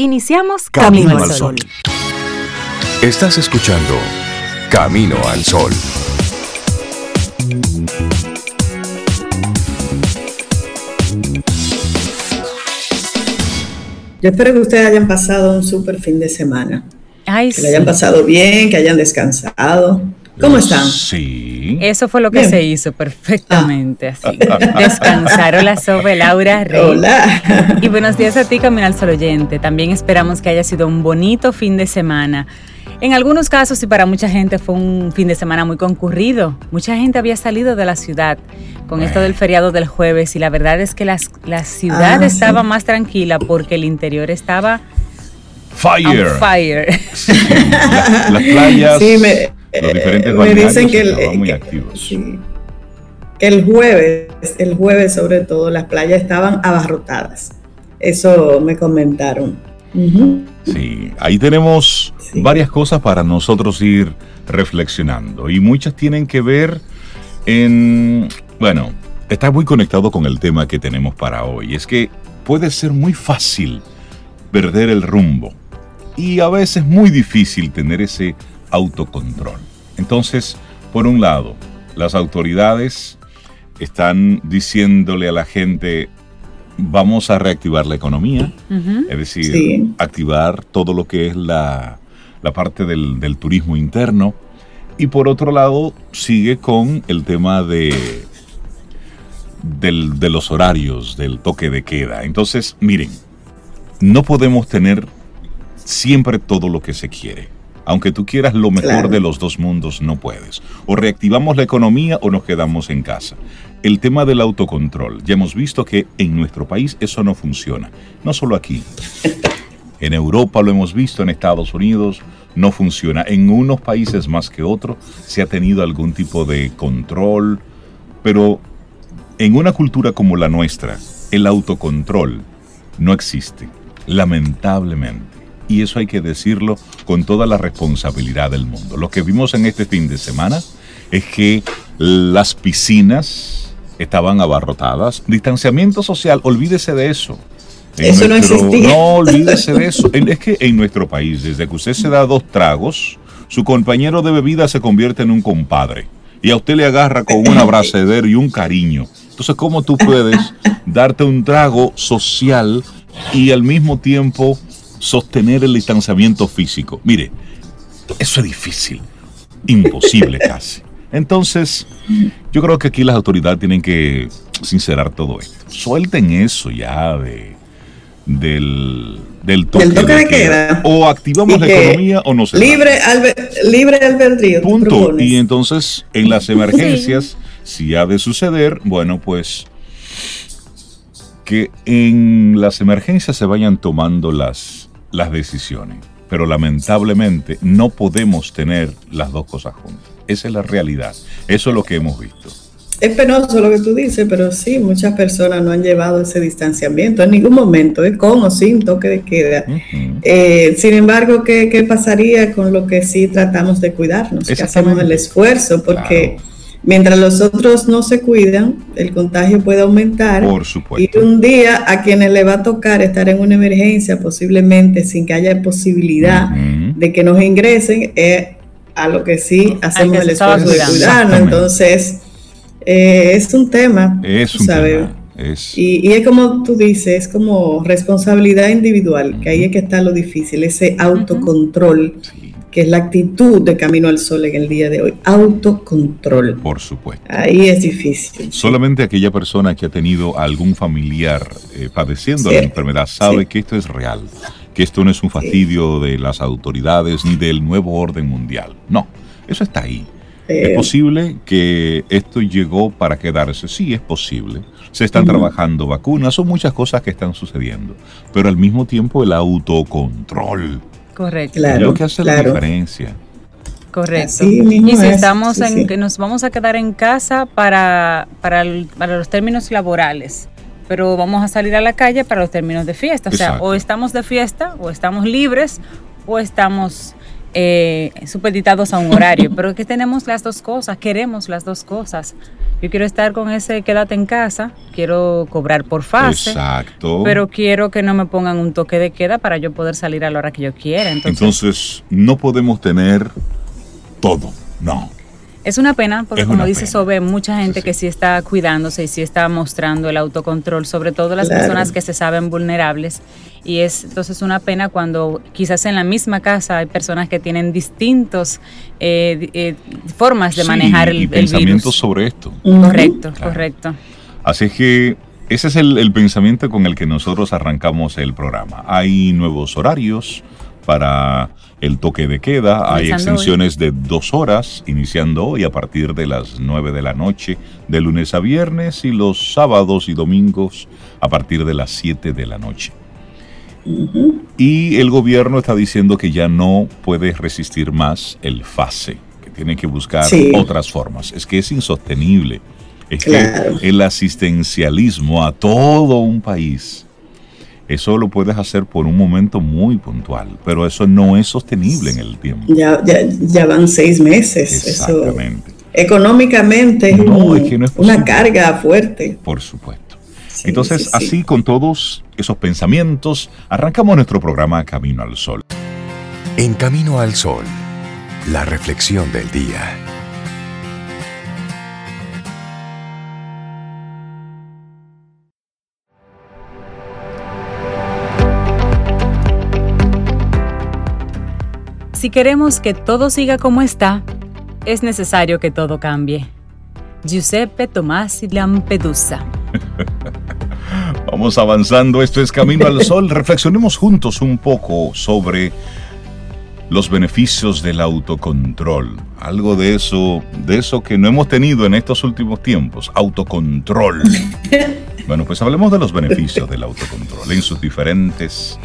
Iniciamos Camino, al Sol. Estás escuchando Camino al Sol. Yo espero que ustedes hayan pasado un súper fin de semana. Ay, que lo hayan pasado bien, que hayan descansado. ¿Cómo están? Sí. Eso fue lo que Bien. se hizo perfectamente así. Descansar. Hola, Sobe, Laura, Rey. Hola. Y buenos días a ti, Camino al Sol oyente. También esperamos que haya sido un bonito fin de semana. En algunos casos y para mucha gente fue un fin de semana muy concurrido. Mucha gente había salido de la ciudad con esto del feriado del jueves y la verdad es que las, la ciudad Ah, estaba sí. más tranquila porque el interior estaba Fire. on fire. Sí, la- las playas, Sí, me, los diferentes eh, me balnearios dicen que el, estaban muy activos. sí, que el jueves, el jueves sobre todo, las playas estaban abarrotadas. Eso me comentaron. Sí, ahí tenemos Sí. varias cosas para nosotros ir reflexionando y muchas tienen que ver en, bueno, está muy conectado con el tema que tenemos para hoy. Es que puede ser muy fácil perder el rumbo y a veces muy difícil tener ese autocontrol. Entonces, por un lado, las autoridades están diciéndole a la gente, vamos a reactivar la economía, es decir, Sí. activar todo lo que es la, la parte del, del turismo interno. Y por otro lado, sigue con el tema de, del- de los horarios, del toque de queda. Entonces, miren, no podemos tener siempre todo lo que se quiere. Aunque tú quieras lo mejor Claro. de los dos mundos, no puedes. O reactivamos la economía o nos quedamos en casa. El tema del autocontrol. Ya hemos visto que en nuestro país eso no funciona. No solo aquí. En Europa lo hemos visto, en Estados Unidos no funciona. En unos países más que otros se ha tenido algún tipo de control. Pero en una cultura como la nuestra, el autocontrol no existe. Lamentablemente. Y eso hay que decirlo con toda la responsabilidad del mundo. Lo que vimos en este fin de semana es que las piscinas estaban abarrotadas. Distanciamiento social, olvídese de eso. En Eso no existía. No, olvídese de eso. En- Es que en nuestro país, desde que usted se da dos tragos, su compañero de bebida se convierte en un compadre. Y a usted le agarra con un abracedero y un cariño. Entonces, ¿cómo tú puedes darte un trago social y al mismo tiempo sostener el distanciamiento físico? Mire, eso es difícil, imposible casi. Entonces, yo creo que aquí las autoridades tienen que sincerar todo esto. Suelten eso ya de, del, del toque, Del toque de de queda. queda. O activamos Y la que economía o no se. Libre, albe- libre albedrío. Punto. propones. Y entonces, en las emergencias, si ha de suceder, bueno, pues que en las emergencias se vayan tomando las, las decisiones. Pero lamentablemente no podemos tener las dos cosas juntas. Esa es la realidad. Eso es lo que hemos visto. Es penoso lo que tú dices, pero sí, muchas personas no han llevado ese distanciamiento en ningún momento, es con o sin toque de queda. Eh, sin embargo, ¿qué, qué pasaría con lo que sí tratamos de cuidarnos? Que hacemos el esfuerzo, porque Claro. Mientras los otros no se cuidan, el contagio puede aumentar. Por Y supuesto. un día a quienes le va a tocar estar en una emergencia, posiblemente sin que haya posibilidad de que nos ingresen, es a lo que sí hacemos que el esfuerzo de cuidarnos. Entonces, eh, es un tema. Es un sabes. tema. Es, Y, y es como tú dices, es como responsabilidad individual, que ahí es que está lo difícil, ese autocontrol, sí, que es la actitud de Camino al Sol en el día de hoy. Autocontrol. por supuesto. Ahí es difícil. Solamente aquella persona que ha tenido algún familiar eh, padeciendo la enfermedad sabe sí. que esto es real, que esto no es un fastidio de las autoridades ni del nuevo orden mundial. No, eso está ahí. Eh, ¿Es posible que esto llegó para quedarse? Sí, es posible. Se están trabajando vacunas, son muchas cosas que están sucediendo, pero al mismo tiempo el autocontrol Correcto. Claro, lo que hace la diferencia. Correcto. Y si es, estamos sí, en sí. que nos vamos a quedar en casa para, para, el- para los términos laborales, pero vamos a salir a la calle para los términos de fiesta. O sea, Exacto. o estamos de fiesta, o estamos libres, o estamos eh, supeditados a un horario, pero que tenemos las dos cosas, queremos las dos cosas. Yo quiero estar con ese quédate en casa, quiero cobrar por fase. Exacto. Pero quiero que no me pongan un toque de queda para yo poder salir a la hora que yo quiera. Entonces, Entonces no podemos tener todo, no. Es una pena, porque Es como dice pena. Sobe, mucha gente Sí, que sí. está cuidándose y sí está mostrando el autocontrol, sobre todo las Claro. personas que se saben vulnerables. Y es entonces una pena cuando quizás en la misma casa hay personas que tienen distintos eh, eh, formas de Sí, manejar el, y el virus. sobre esto. Correcto, Claro. correcto. Así es que ese es el, el pensamiento con el que nosotros arrancamos el programa. Hay nuevos horarios para el toque de queda, hay extensiones de dos horas, iniciando hoy a partir de las 9 de la noche, de lunes a viernes, y los sábados y domingos a partir de las 7 de la noche. Y el gobierno está diciendo que ya no puede resistir más el FASE, que tiene que buscar Sí. otras formas. Es que es insostenible. Es Claro. que el asistencialismo a todo un país, eso lo puedes hacer por un momento muy puntual, pero eso no es sostenible en el tiempo. Ya, ya, ya van seis meses. Eso, Exactamente, económicamente es, No, un- es que no es una carga fuerte. por supuesto. Sí, Entonces, sí, sí. así con todos esos pensamientos, arrancamos nuestro programa Camino al Sol. En Camino al Sol, la reflexión del día. Si queremos que todo siga como está, es necesario que todo cambie. Giuseppe Tomasi Lampedusa. Vamos avanzando, esto es Camino al Sol. Reflexionemos juntos un poco sobre los beneficios del autocontrol. Algo de eso, de eso que no hemos tenido en estos últimos tiempos, autocontrol. Bueno, pues hablemos de los beneficios del autocontrol en sus diferentes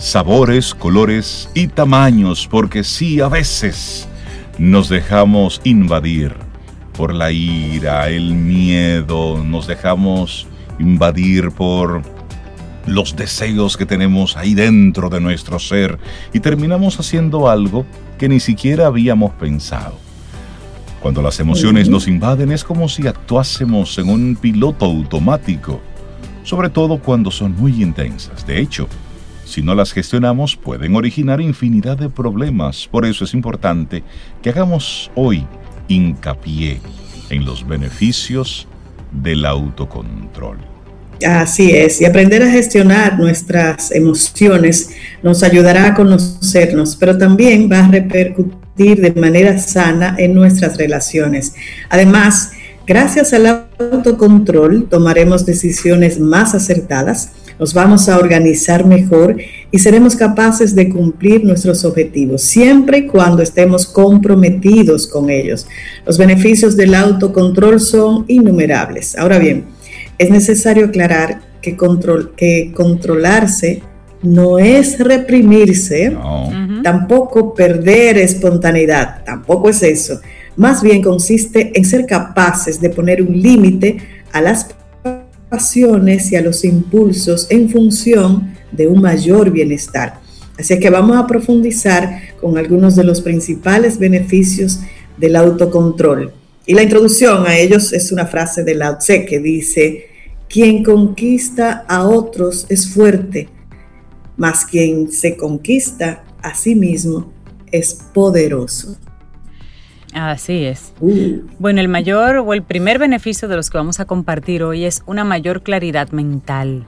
sabores, colores y tamaños, porque sí, a veces nos dejamos invadir por la ira, el miedo, nos dejamos invadir por los deseos que tenemos ahí dentro de nuestro ser y terminamos haciendo algo que ni siquiera habíamos pensado. Cuando las emociones nos invaden es como si actuásemos en un piloto automático, sobre todo cuando son muy intensas. De hecho, si no las gestionamos pueden originar infinidad de problemas. Por eso es importante que hagamos hoy hincapié en los beneficios del autocontrol. Así es, y aprender a gestionar nuestras emociones nos ayudará a conocernos, pero también va a repercutir de manera sana en nuestras relaciones. Además, gracias al autocontrol tomaremos decisiones más acertadas, nos vamos a organizar mejor y seremos capaces de cumplir nuestros objetivos, siempre y cuando estemos comprometidos con ellos. Los beneficios del autocontrol son innumerables. Ahora bien, es necesario aclarar que, control, que controlarse no es reprimirse, No. Tampoco perder espontaneidad, tampoco es eso. Más bien consiste en ser capaces de poner un límite a las pasiones y a los impulsos en función de un mayor bienestar. Así que vamos a profundizar con algunos de los principales beneficios del autocontrol. Y la introducción a ellos es una frase de Lao Tse que dice, quien conquista a otros es fuerte, mas quien se conquista a sí mismo es poderoso. Así es. Uh, Bueno, el mayor o el primer beneficio de los que vamos a compartir hoy es una mayor claridad mental.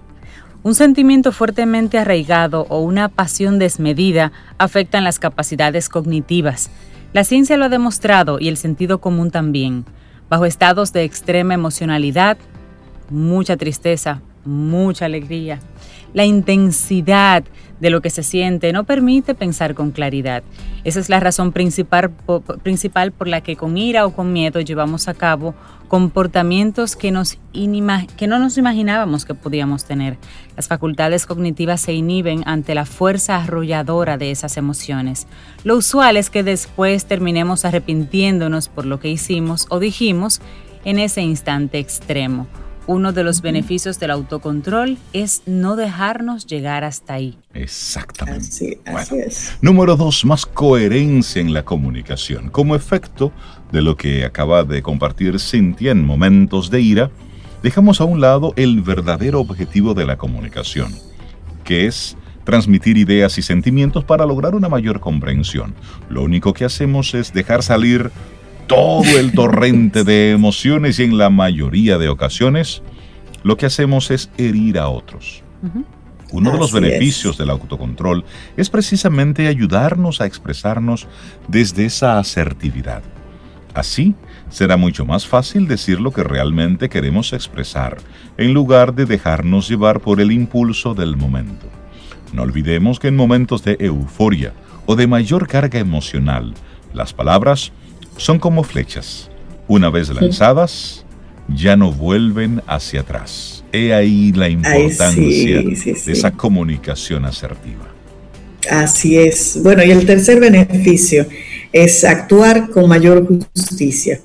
Un sentimiento fuertemente arraigado o una pasión desmedida afectan las capacidades cognitivas. La ciencia lo ha demostrado y el sentido común también. Bajo estados de extrema emocionalidad, mucha tristeza, mucha alegría. La intensidad de lo que se siente no permite pensar con claridad. Esa es la razón principal, principal por la que con ira o con miedo llevamos a cabo comportamientos que, nos que no nos imaginábamos que podíamos tener. Las facultades cognitivas se inhiben ante la fuerza arrolladora de esas emociones. Lo usual es que después terminemos arrepintiéndonos por lo que hicimos o dijimos en ese instante extremo. Uno de los beneficios del autocontrol es no dejarnos llegar hasta ahí. Exactamente. Así, es. Número dos, más coherencia en la comunicación. Como efecto de lo que acaba de compartir Cintia en momentos de ira, dejamos a un lado el verdadero objetivo de la comunicación, que es transmitir ideas y sentimientos para lograr una mayor comprensión. Lo único que hacemos es dejar salir todo el torrente de emociones y en la mayoría de ocasiones lo que hacemos es herir a otros. Uno de los beneficios del autocontrol es precisamente ayudarnos a expresarnos desde esa asertividad. Así, será mucho más fácil decir lo que realmente queremos expresar, en lugar de dejarnos llevar por el impulso del momento. No olvidemos que en momentos de euforia o de mayor carga emocional, las palabras son como flechas. Una vez lanzadas, ya no vuelven hacia atrás. He ahí la importancia de esa comunicación asertiva. Así es. Bueno, y el tercer beneficio es actuar con mayor justicia.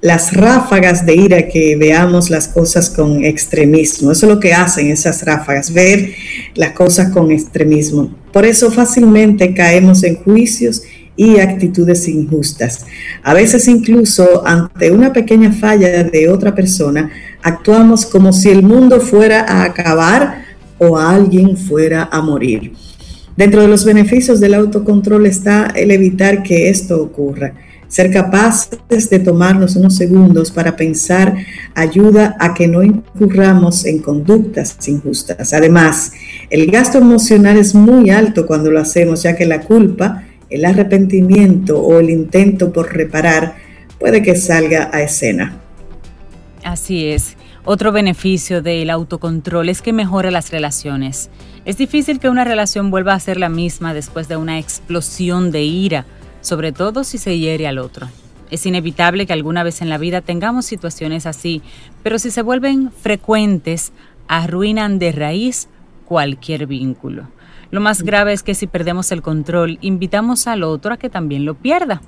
Las ráfagas de ira que veamos las cosas con extremismo, eso es lo que hacen esas ráfagas, ver las cosas con extremismo. Por eso fácilmente caemos en juicios y actitudes injustas. A veces incluso ante una pequeña falla de otra persona, actuamos como si el mundo fuera a acabar o alguien fuera a morir. Dentro de los beneficios del autocontrol está el evitar que esto ocurra. Ser capaces de tomarnos unos segundos para pensar ayuda a que no incurramos en conductas injustas. Además, el gasto emocional es muy alto cuando lo hacemos, ya que la culpa el arrepentimiento o el intento por reparar puede que salga a escena. Así es. Otro beneficio del autocontrol es que mejora las relaciones. Es difícil que una relación vuelva a ser la misma después de una explosión de ira, sobre todo si se hiere al otro. Es inevitable que alguna vez en la vida tengamos situaciones así, pero si se vuelven frecuentes, arruinan de raíz cualquier vínculo. Lo más grave es que si perdemos el control, invitamos al otro a que también lo pierda.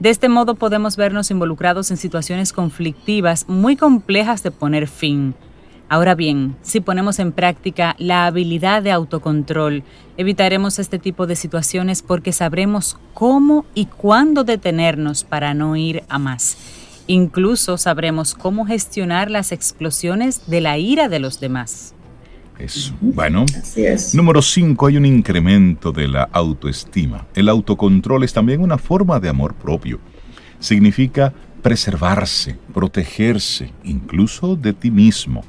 De este modo podemos vernos involucrados en situaciones conflictivas muy complejas de poner fin. Ahora bien, si ponemos en práctica la habilidad de autocontrol, evitaremos este tipo de situaciones porque sabremos cómo y cuándo detenernos para no ir a más. Incluso sabremos cómo gestionar las explosiones de la ira de los demás. Eso. Bueno, número 5, hay un incremento de la autoestima. El autocontrol es también una forma de amor propio. Significa preservarse, protegerse, incluso de ti mismo.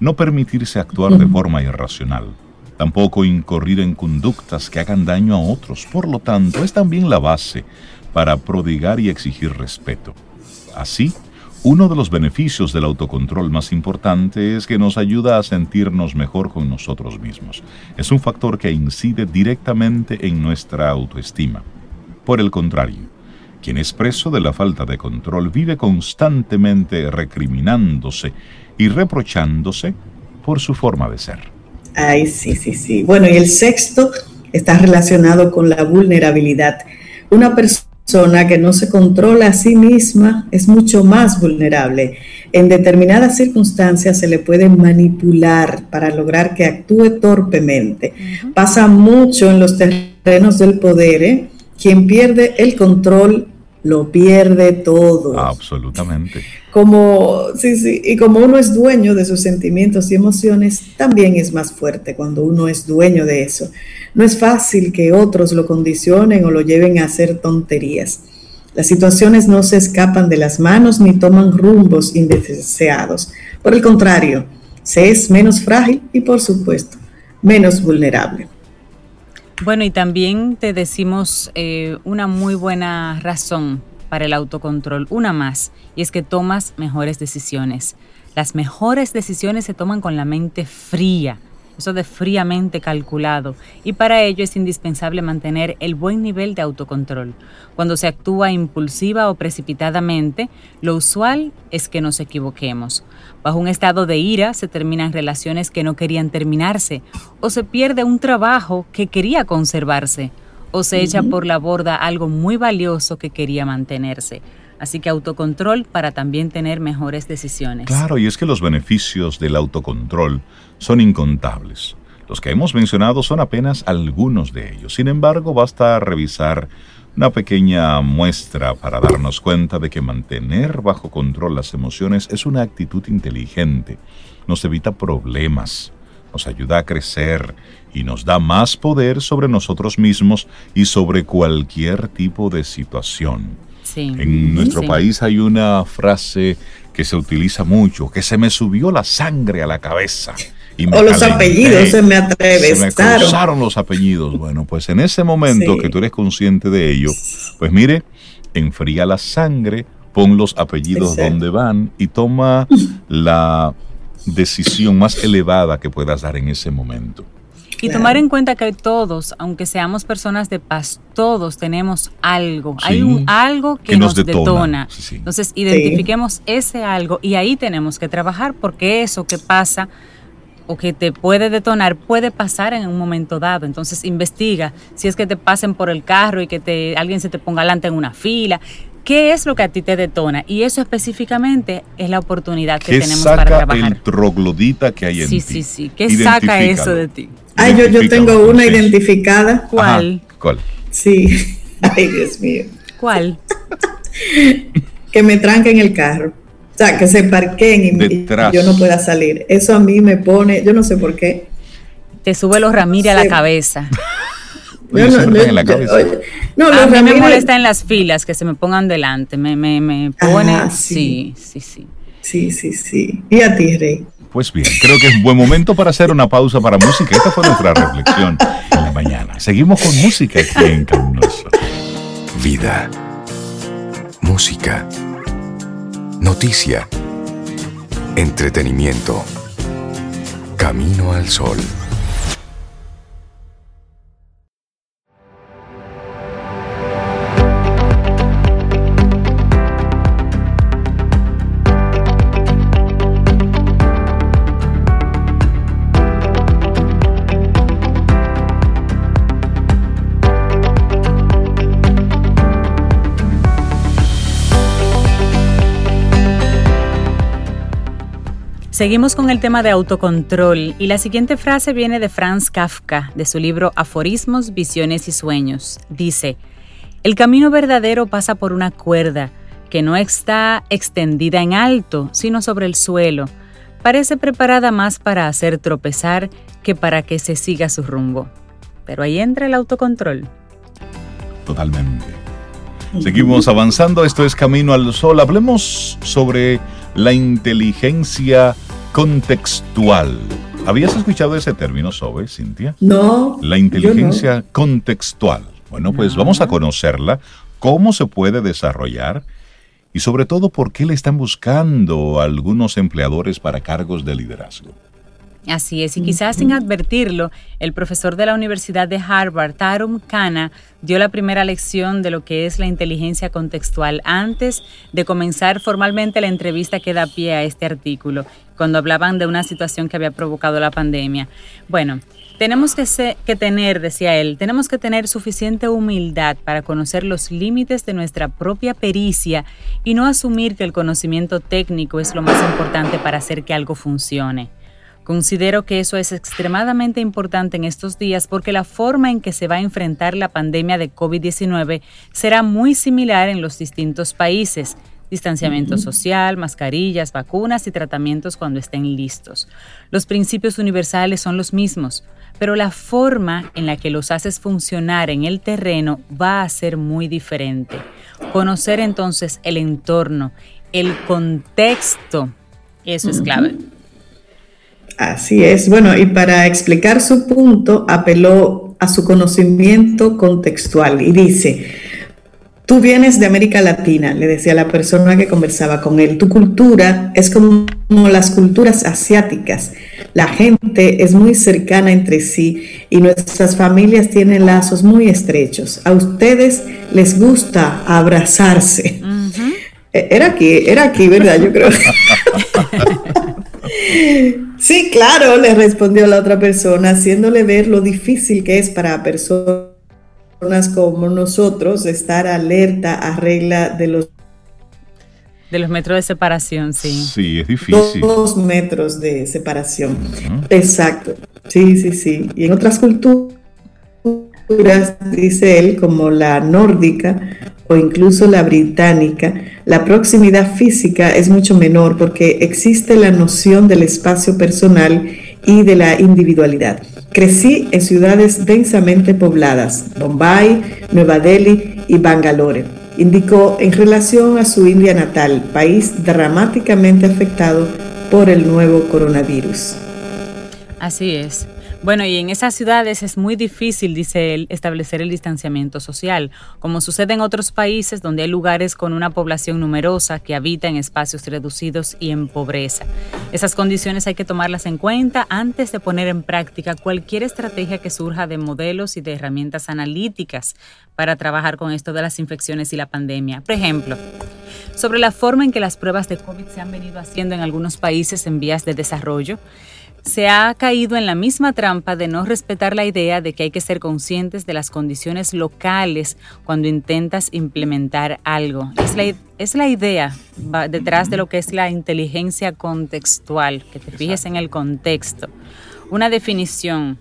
No permitirse actuar de forma irracional. Tampoco incurrir en conductas que hagan daño a otros. Por lo tanto, es también la base para prodigar y exigir respeto. Así, uno de los beneficios del autocontrol más importante es que nos ayuda a sentirnos mejor con nosotros mismos. Es un factor que incide directamente en nuestra autoestima. Por el contrario, quien es preso de la falta de control vive constantemente recriminándose y reprochándose por su forma de ser. Ay, sí, sí, sí. Bueno, y el sexto está relacionado con la vulnerabilidad. Una persona persona que no se controla a sí misma es mucho más vulnerable. En determinadas circunstancias se le puede manipular para lograr que actúe torpemente. Pasa mucho en los terrenos del poder. ¿eh? Quien pierde el control lo pierde todo. Absolutamente. Como, sí, sí, y como uno es dueño de sus sentimientos y emociones, también es más fuerte cuando uno es dueño de eso. No es fácil que otros lo condicionen o lo lleven a hacer tonterías. Las situaciones no se escapan de las manos ni toman rumbos indeseados. Por el contrario, se es menos frágil y, por supuesto, menos vulnerable. Bueno, y también te decimos eh, una muy buena razón para el autocontrol, una más, y es que tomas mejores decisiones. Las mejores decisiones se toman con la mente fría, eso de fríamente calculado, y para ello es indispensable mantener el buen nivel de autocontrol. Cuando se actúa impulsiva o precipitadamente, lo usual es que nos equivoquemos. Bajo un estado de ira se terminan relaciones que no querían terminarse, o se pierde un trabajo que quería conservarse, o se echa por la borda algo muy valioso que quería mantenerse. Así que autocontrol para también tener mejores decisiones. Claro, y es que los beneficios del autocontrol son incontables. Los que hemos mencionado son apenas algunos de ellos. Sin embargo, basta revisar una pequeña muestra para darnos cuenta de que mantener bajo control las emociones es una actitud inteligente. Nos evita problemas, nos ayuda a crecer y nos da más poder sobre nosotros mismos y sobre cualquier tipo de situación. En nuestro país hay una frase que se utiliza mucho, que se me subió la sangre a la cabeza o los apellidos se me atravesaron. Se me los apellidos. Bueno, pues en ese momento que tú eres consciente de ello, pues mire, enfría la sangre, pon los apellidos donde van y toma la decisión más elevada que puedas dar en ese momento. Y tomar en cuenta que todos, aunque seamos personas de paz, todos tenemos algo. Hay un algo que, nos, detona. Entonces, identifiquemos ese algo y ahí tenemos que trabajar porque eso que pasa o que te puede detonar puede pasar en un momento dado. Entonces investiga si es que te pasen por el carro y que te, alguien se te ponga adelante en una fila. ¿Qué es lo que a ti te detona? Y eso específicamente es la oportunidad que tenemos para trabajar. el troglodita que hay en ti? Sí, sí, sí. ¿Qué saca eso de ti? Ay, yo, yo tengo una identificada. ¿Cuál? ¿Cuál? Sí. Ay, Dios mío. ¿Cuál? que me tranquen el carro. O sea, que se parquen y, yo no pueda salir. Eso a mí me pone, yo no sé por qué. Te sube los Ramírez a la cabeza. no, en la cabeza. no, a mí me molesta en las filas que se me pongan delante. Me, me, me pone. sí. sí, sí, sí. Sí, sí, ¿Y a ti, Rey? Pues bien, creo que es un buen momento para hacer una pausa para música. Esta fue nuestra reflexión en la mañana. Seguimos con música aquí en Vida. Música Noticia. Entretenimiento. Camino al sol. Seguimos con el tema de autocontrol y la siguiente frase viene de Franz Kafka, de su libro Aforismos, Visiones y Sueños. Dice, el camino verdadero pasa por una cuerda que no está extendida en alto, sino sobre el suelo. Parece preparada más para hacer tropezar que para que se siga su rumbo. Pero ahí entra el autocontrol. Totalmente. Seguimos avanzando, esto es Camino al Sol. Hablemos sobre la inteligencia contextual. ¿Habías escuchado ese término, Sobe, Cintia? No. La inteligencia contextual. Bueno, pues vamos a conocerla, cómo se puede desarrollar y sobre todo por qué le están buscando algunos empleadores para cargos de liderazgo. Así es, y quizás sin advertirlo, el profesor de la Universidad de Harvard, Tarum Khanna, dio la primera lección de lo que es la inteligencia contextual antes de comenzar formalmente la entrevista que da pie a este artículo, cuando hablaban de una situación que había provocado la pandemia. Bueno, tenemos que, que tener, decía él, tenemos que tener suficiente humildad para conocer los límites de nuestra propia pericia y no asumir que el conocimiento técnico es lo más importante para hacer que algo funcione. Considero que eso es extremadamente importante en estos días porque la forma en que se va a enfrentar la pandemia de COVID-19 será muy similar en los distintos países. Distanciamiento social, mascarillas, vacunas y tratamientos cuando estén listos. Los principios universales son los mismos, pero la forma en la que los haces funcionar en el terreno va a ser muy diferente. Conocer entonces el entorno, el contexto, eso es clave. Así es. Bueno, y para explicar su punto, apeló a su conocimiento contextual y dice, tú vienes de América Latina, le decía la persona que conversaba con él, tu cultura es como, las culturas asiáticas. La gente es muy cercana entre sí y nuestras familias tienen lazos muy estrechos. A ustedes les gusta abrazarse. E-, era aquí, era aquí, ¿verdad? Yo creo. Sí, claro, le respondió la otra persona, haciéndole ver lo difícil que es para personas como nosotros estar alerta a regla de los De los metros de separación, sí. Sí, es difícil. Dos metros de separación. Exacto. Sí, sí, sí. Y en otras culturas, dice él, como la nórdica o incluso la británica, la proximidad física es mucho menor porque existe la noción del espacio personal y de la individualidad. Crecí en ciudades densamente pobladas, Bombay, Nueva Delhi y Bangalore indicó en relación a su India natal, país dramáticamente afectado por el nuevo coronavirus. Así es. Bueno, y en esas ciudades es muy difícil, dice él, establecer el distanciamiento social, como sucede en otros países donde hay lugares con una población numerosa que habita en espacios reducidos y en pobreza. Esas condiciones hay que tomarlas en cuenta antes de poner en práctica cualquier estrategia que surja de modelos y de herramientas analíticas para trabajar con esto de las infecciones y la pandemia. Por ejemplo, sobre la forma en que las pruebas de COVID se han venido haciendo en algunos países en vías de desarrollo, se ha caído en la misma trampa de no respetar la idea de que hay que ser conscientes de las condiciones locales cuando intentas implementar algo. Es la, es la idea detrás de lo que es la inteligencia contextual, que te fijes en el contexto. Una definición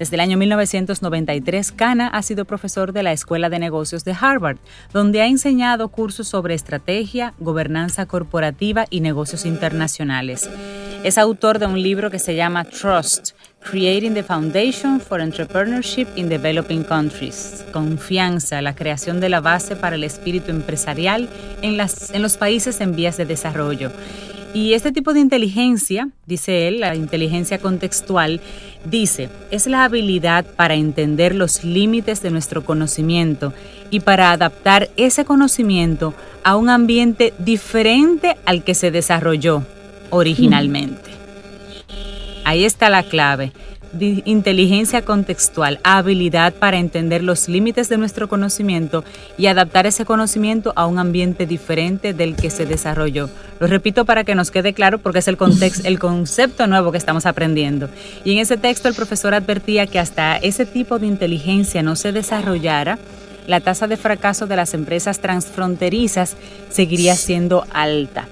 desde el año 1993, Kana ha sido profesor de la Escuela de Negocios de Harvard, donde ha enseñado cursos sobre estrategia, gobernanza corporativa y negocios internacionales. Es autor de un libro que se llama Trust, Creating the Foundation for Entrepreneurship in Developing Countries. Confianza, la creación de la base para el espíritu empresarial en, en los países en vías de desarrollo. Y este tipo de inteligencia, dice él, la inteligencia contextual, dice, es la habilidad para entender los límites de nuestro conocimiento y para adaptar ese conocimiento a un ambiente diferente al que se desarrolló originalmente. Ahí está la clave inteligencia contextual, habilidad para entender los límites de nuestro conocimiento y adaptar ese conocimiento a un ambiente diferente del que se desarrolló. Lo repito para que nos quede claro porque es el, contexto, el concepto nuevo que estamos aprendiendo. Y en ese texto el profesor advertía que hasta ese tipo de inteligencia no se desarrollara, la tasa de fracaso de las empresas transfronterizas seguiría siendo alta.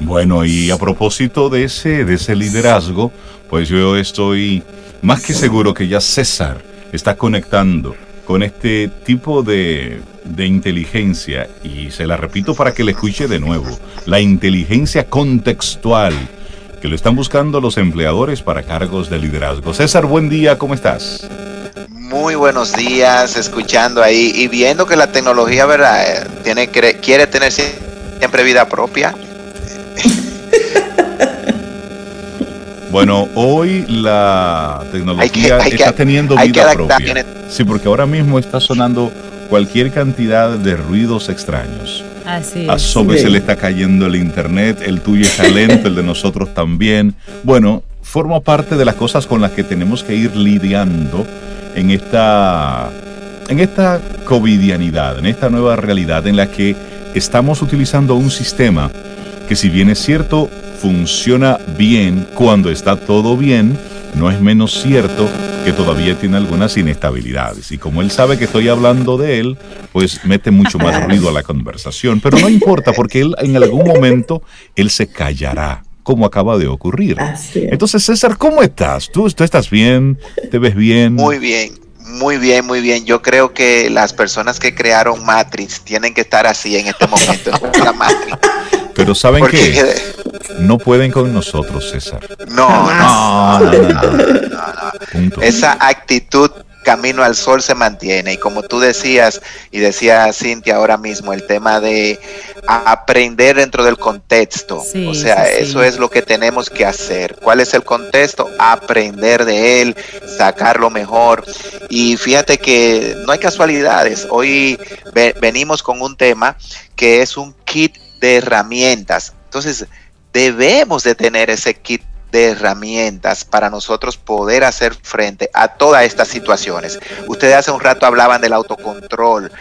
Bueno, y a propósito de ese, de ese liderazgo, pues yo estoy más que seguro que ya César está conectando con este tipo de, inteligencia, y se la repito para que le escuche de nuevo, la inteligencia contextual que lo están buscando los empleadores para cargos de liderazgo. César, buen día, ¿cómo estás? Muy buenos días, escuchando ahí y viendo que la tecnología, ¿verdad? Eh, tiene, quiere tener siempre vida propia. Bueno, hoy la tecnología está teniendo vida propia. Sí, porque ahora mismo está sonando cualquier cantidad de ruidos extraños. Así A Sobe se le está cayendo el internet, el tuyo está lento, el de nosotros también. Bueno, forma parte de las cosas con las que tenemos que ir lidiando en esta, en esta covidianidad, en esta nueva realidad en la que estamos utilizando un sistema que si bien es cierto funciona bien cuando está todo bien, no es menos cierto que todavía tiene algunas inestabilidades. Y como él sabe que estoy hablando de él, pues mete mucho más ruido a la conversación. Pero no importa, porque él en algún momento, él se callará como acaba de ocurrir. Entonces, César, ¿cómo estás? ¿Tú, ¿Tú estás bien? ¿Te ves bien? Muy bien, muy bien, muy bien. Yo creo que las personas que crearon Matrix tienen que estar así en este momento. la Matrix. Pero ¿saben qué? No pueden con nosotros, César. No, no, no, no, Esa actitud camino al sol se mantiene. Y como tú decías y decía Cintia ahora mismo el tema de aprender dentro del contexto. O sea eso es lo que tenemos que hacer. Cuál es el contexto aprender de él sacar lo mejor. Y fíjate que no hay casualidades. Hoy venimos con un tema que es un kit de herramientas. Entonces, debemos de tener ese kit de herramientas para nosotros poder hacer frente a todas estas situaciones. Ustedes hace un rato hablaban del autocontrol,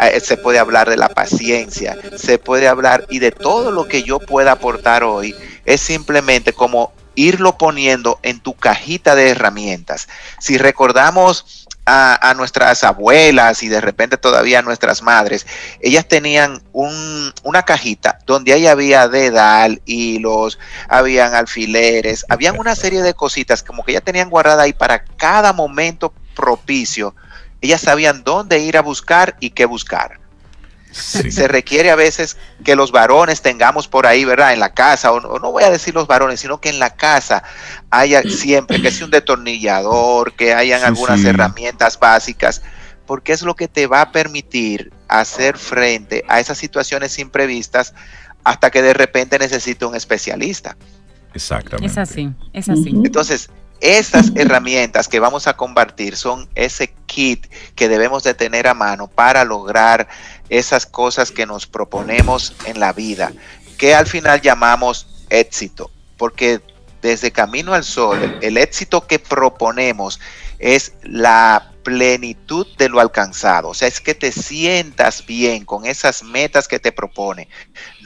eh, se puede hablar de la paciencia, se puede hablar y de todo lo que yo pueda aportar hoy es simplemente como irlo poniendo en tu cajita de herramientas. Si recordamos a, nuestras abuelas y de repente todavía a nuestras madres, ellas tenían una cajita donde ahí había dedal, hilos, habían alfileres, habían una serie de cositas como que ya tenían guardada ahí para cada momento propicio. Ellas sabían dónde ir a buscar y qué buscar. Se requiere a veces que los varones tengamos por ahí, ¿verdad? En la casa, o, no voy a decir los varones, sino que en la casa haya siempre, que sea un detornillador, que hayan algunas herramientas básicas, porque es lo que te va a permitir hacer frente a esas situaciones imprevistas hasta que de repente necesite un especialista. Exactamente. Es así, es así. Entonces, estas herramientas que vamos a compartir son ese kit que debemos de tener a mano para lograr esas cosas que nos proponemos en la vida, que al final llamamos éxito, porque desde Camino al Sol, el éxito que proponemos es la plenitud de lo alcanzado, o sea, es que te sientas bien con esas metas que te propone,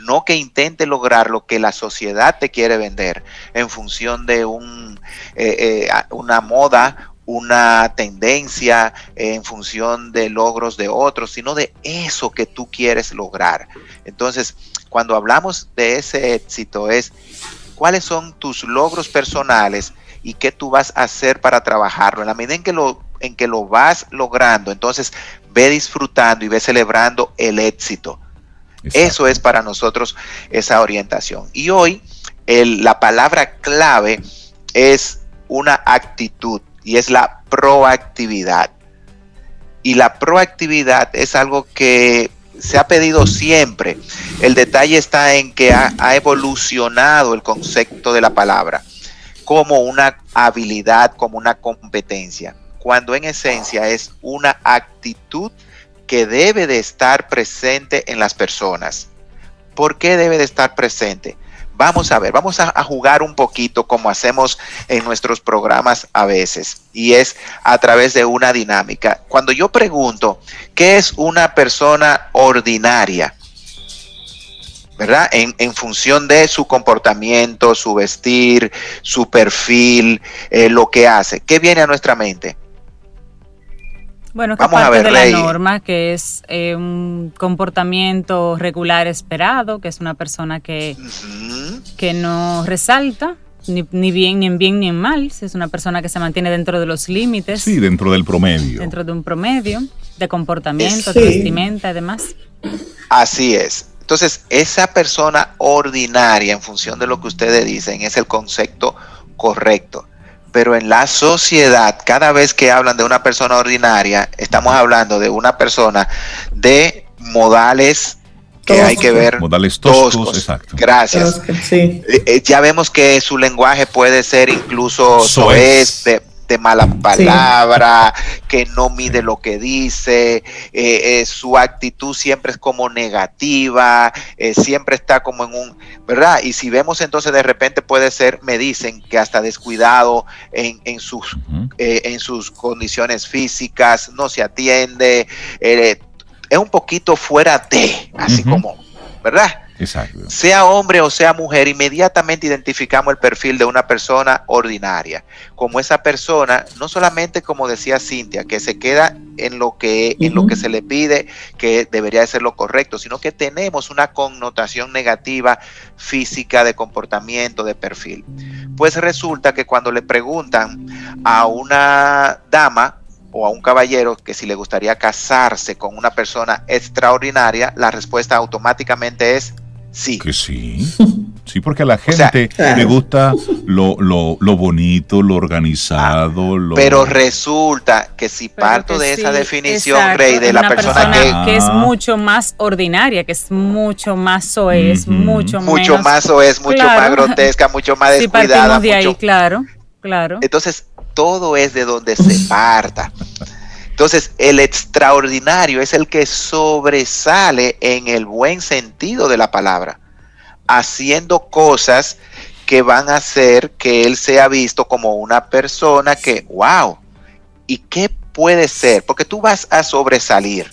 no que intente lograr lo que la sociedad te quiere vender en función de eh, eh, una moda, una tendencia en función de logros de otros, sino de eso que tú quieres lograr. Entonces, cuando hablamos de ese éxito es cuáles son tus logros personales y qué tú vas a hacer para trabajarlo. En la medida en que lo, en que lo vas logrando, entonces ve disfrutando y ve celebrando el éxito. Eso es para nosotros esa orientación. Y hoy la palabra clave es una actitud y es la proactividad. Y la proactividad es algo que se ha pedido siempre. El detalle está en que ha, evolucionado el concepto de la palabra como una habilidad, como una competencia, cuando en esencia es una actitud que debe de estar presente en las personas. ¿Por qué debe de estar presente? Vamos a ver, vamos a, jugar un poquito como hacemos en nuestros programas a veces, y es a través de una dinámica. Cuando yo pregunto, ¿qué es una persona ordinaria? ¿verdad? En, función de su comportamiento, su vestir, su perfil, eh, lo que hace. ¿Qué viene a nuestra mente? Bueno, que Vamos parte a ver, de la norma, que es eh, un comportamiento regular esperado, que es una persona que, que no resalta, ni, ni, bien, ni en bien ni en mal, es una persona que se mantiene dentro de los límites. Sí, dentro del promedio. Dentro de un promedio de comportamiento, de vestimenta, además. Así es. Entonces, esa persona ordinaria, en función de lo que ustedes dicen, es el concepto correcto pero en la sociedad, cada vez que hablan de una persona ordinaria, estamos hablando de una persona de modales que hay que ver. Modales toscos, exacto. Gracias. Eh, eh, ya vemos que su lenguaje puede ser incluso soez, de mala palabra, que no mide lo que dice, eh, eh, su actitud siempre es como negativa, eh, siempre está como en un, ¿verdad? Y si vemos entonces de repente puede ser, me dicen que hasta descuidado en, en sus, en sus condiciones físicas, no se atiende, es un poquito fuera de, así como, ¿verdad? Exacto. Sea hombre o sea mujer, inmediatamente identificamos el perfil de una persona ordinaria. Como esa persona, no solamente como decía Cintia, que se queda en lo que, en lo que se le pide, que debería de ser lo correcto, sino que tenemos una connotación negativa física de comportamiento, de perfil. Pues resulta que cuando le preguntan a una dama, o a un caballero que si le gustaría casarse con una persona extraordinaria, la respuesta automáticamente es Sí. Que sí. Sí, porque a la gente le gusta lo, bonito, lo organizado. Ah, pero resulta que si parto de esa definición, Rey, de la persona, que, es mucho más ordinaria, que es mucho más soez, mucho, mucho más soez, mucho más grotesca, mucho más descuidada. Sí, de ahí, claro, claro. Entonces, todo es de donde se parta. Entonces, el extraordinario es el que sobresale en el buen sentido de la palabra, haciendo cosas que van a hacer que él sea visto como una persona que, wow, ¿y qué puede ser? Porque tú vas a sobresalir.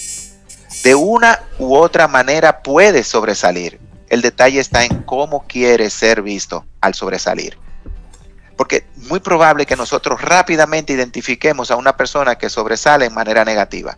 De una u otra manera puedes sobresalir. El detalle está en cómo quieres ser visto al sobresalir. Porque muy probable que nosotros rápidamente identifiquemos a una persona que sobresale en manera negativa.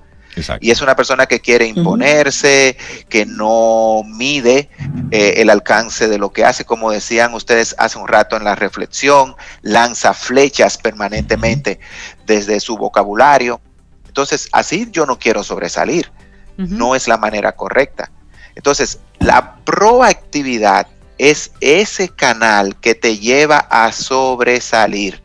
Y es una persona que quiere imponerse, que no mide eh, el alcance de lo que hace, como decían ustedes hace un rato en la reflexión, lanza flechas permanentemente desde su vocabulario. Entonces, así yo no quiero sobresalir. No es la manera correcta. Entonces, la proactividad es ese canal que te lleva a sobresalir.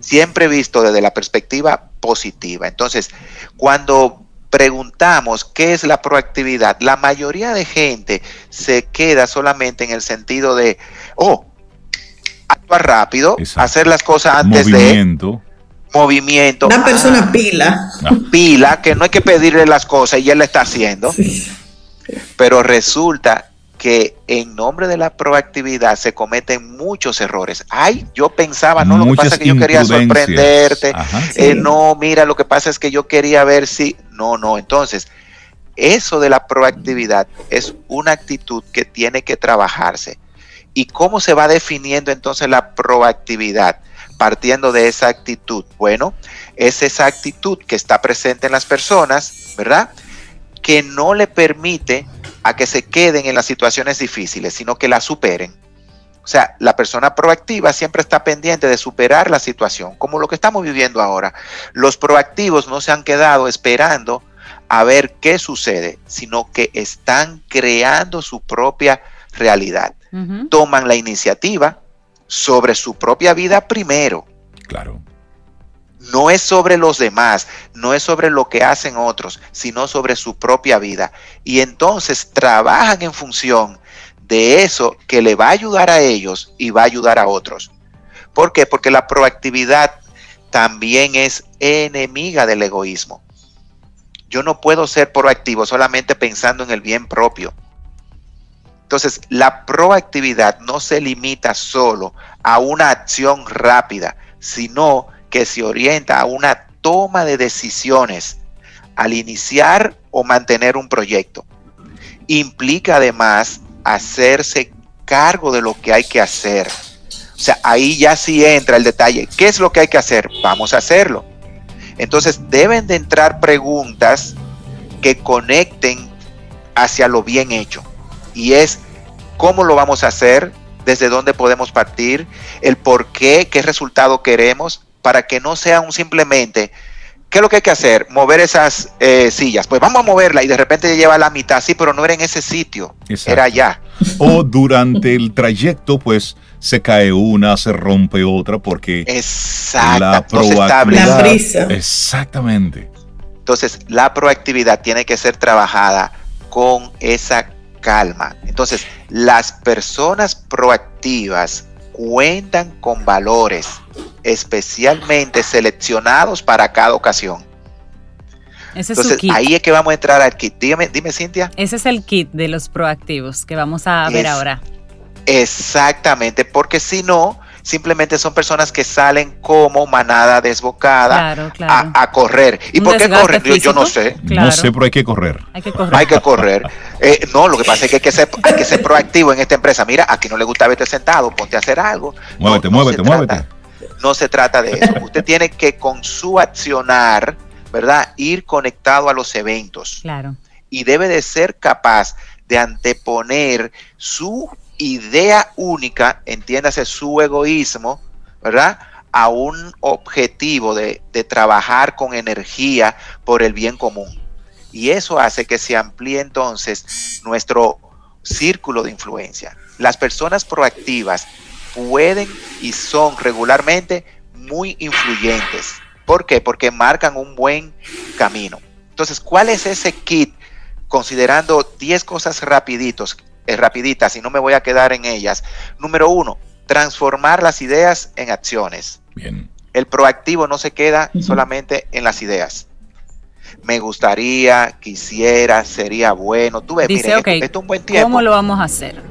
Siempre visto desde la perspectiva positiva. Entonces, cuando preguntamos qué es la proactividad, la mayoría de gente se queda solamente en el sentido de, oh, actuar rápido, hacer las cosas antes movimiento. de movimiento. Una persona ah, pila. Pila, que no hay que pedirle las cosas y él la está haciendo. Pero resulta que en nombre de la proactividad se cometen muchos errores. Ay, yo pensaba, no, lo que pasa es que yo quería sorprenderte. Eh, no, mira, lo que pasa es que yo quería ver si. No, no, entonces, eso de la proactividad es una actitud que tiene que trabajarse. ¿Y cómo se va definiendo entonces la proactividad? Partiendo de esa actitud. Bueno, es esa actitud que está presente en las personas, ¿verdad? Que no le permite a que se queden en las situaciones difíciles, sino que las superen. O sea, la persona proactiva siempre está pendiente de superar la situación, como lo que estamos viviendo ahora. Los proactivos no se han quedado esperando a ver qué sucede, sino que están creando su propia realidad. Toman la iniciativa sobre su propia vida primero. Claro no es sobre los demás, no es sobre lo que hacen otros, sino sobre su propia vida. Y entonces trabajan en función de eso que le va a ayudar a ellos y va a ayudar a otros. ¿Por qué? Porque la proactividad también es enemiga del egoísmo. Yo no puedo ser proactivo solamente pensando en el bien propio. Entonces, la proactividad no se limita solo a una acción rápida, sino que se orienta a una toma de decisiones al iniciar o mantener un proyecto. Implica además hacerse cargo de lo que hay que hacer. O sea, ahí ya sí entra el detalle. ¿Qué es lo que hay que hacer? Vamos a hacerlo. Entonces deben de entrar preguntas que conecten hacia lo bien hecho. Y es cómo lo vamos a hacer, desde dónde podemos partir, el por qué, qué resultado queremos, para que no sea un simplemente, ¿qué es lo que hay que hacer? Mover esas eh, sillas. Pues vamos a moverla y de repente lleva la mitad, sí, pero no era en ese sitio, era allá. O durante el trayecto, pues se cae una, se rompe otra, porque la proactividad. Exactamente. Entonces, la proactividad tiene que ser trabajada con esa calma. Entonces, las personas proactivas cuentan con valores especialmente seleccionados para cada ocasión. Entonces, ahí es que vamos a entrar al kit. Dime, dime, Cintia. Ese es el kit de los proactivos que vamos a ver ahora. Exactamente, porque si no, simplemente son personas que salen como manada desbocada A, correr. ¿Y por qué corren? Yo, no sé. No sé, pero hay que correr. Hay que correr. Hay que correr. Eh, no, lo que pasa es que hay que, ser, hay que ser proactivo en esta empresa. Mira, aquí no le gusta verte sentado, ponte a hacer algo. Muévete, muévete, muévete. No se trata de eso. Usted tiene que con su accionar, ¿verdad? Ir conectado a los eventos. Claro. Y debe de ser capaz de anteponer su idea única, entiéndase su egoísmo, ¿verdad? A un objetivo de, de trabajar con energía por el bien común. Y eso hace que se amplíe entonces nuestro círculo de influencia. Las personas proactivas pueden y son regularmente muy influyentes. ¿Por qué? Porque marcan un buen camino. Entonces, ¿cuál es ese kit? Considerando 10 cosas rapiditos, eh, rapiditas y no me voy a quedar en ellas. Número uno, transformar las ideas en acciones. Bien. El proactivo no se queda solamente en las ideas. Me gustaría, quisiera, sería bueno. Tú ves, Dice, esto, es un buen tiempo. ¿Cómo lo vamos a hacer?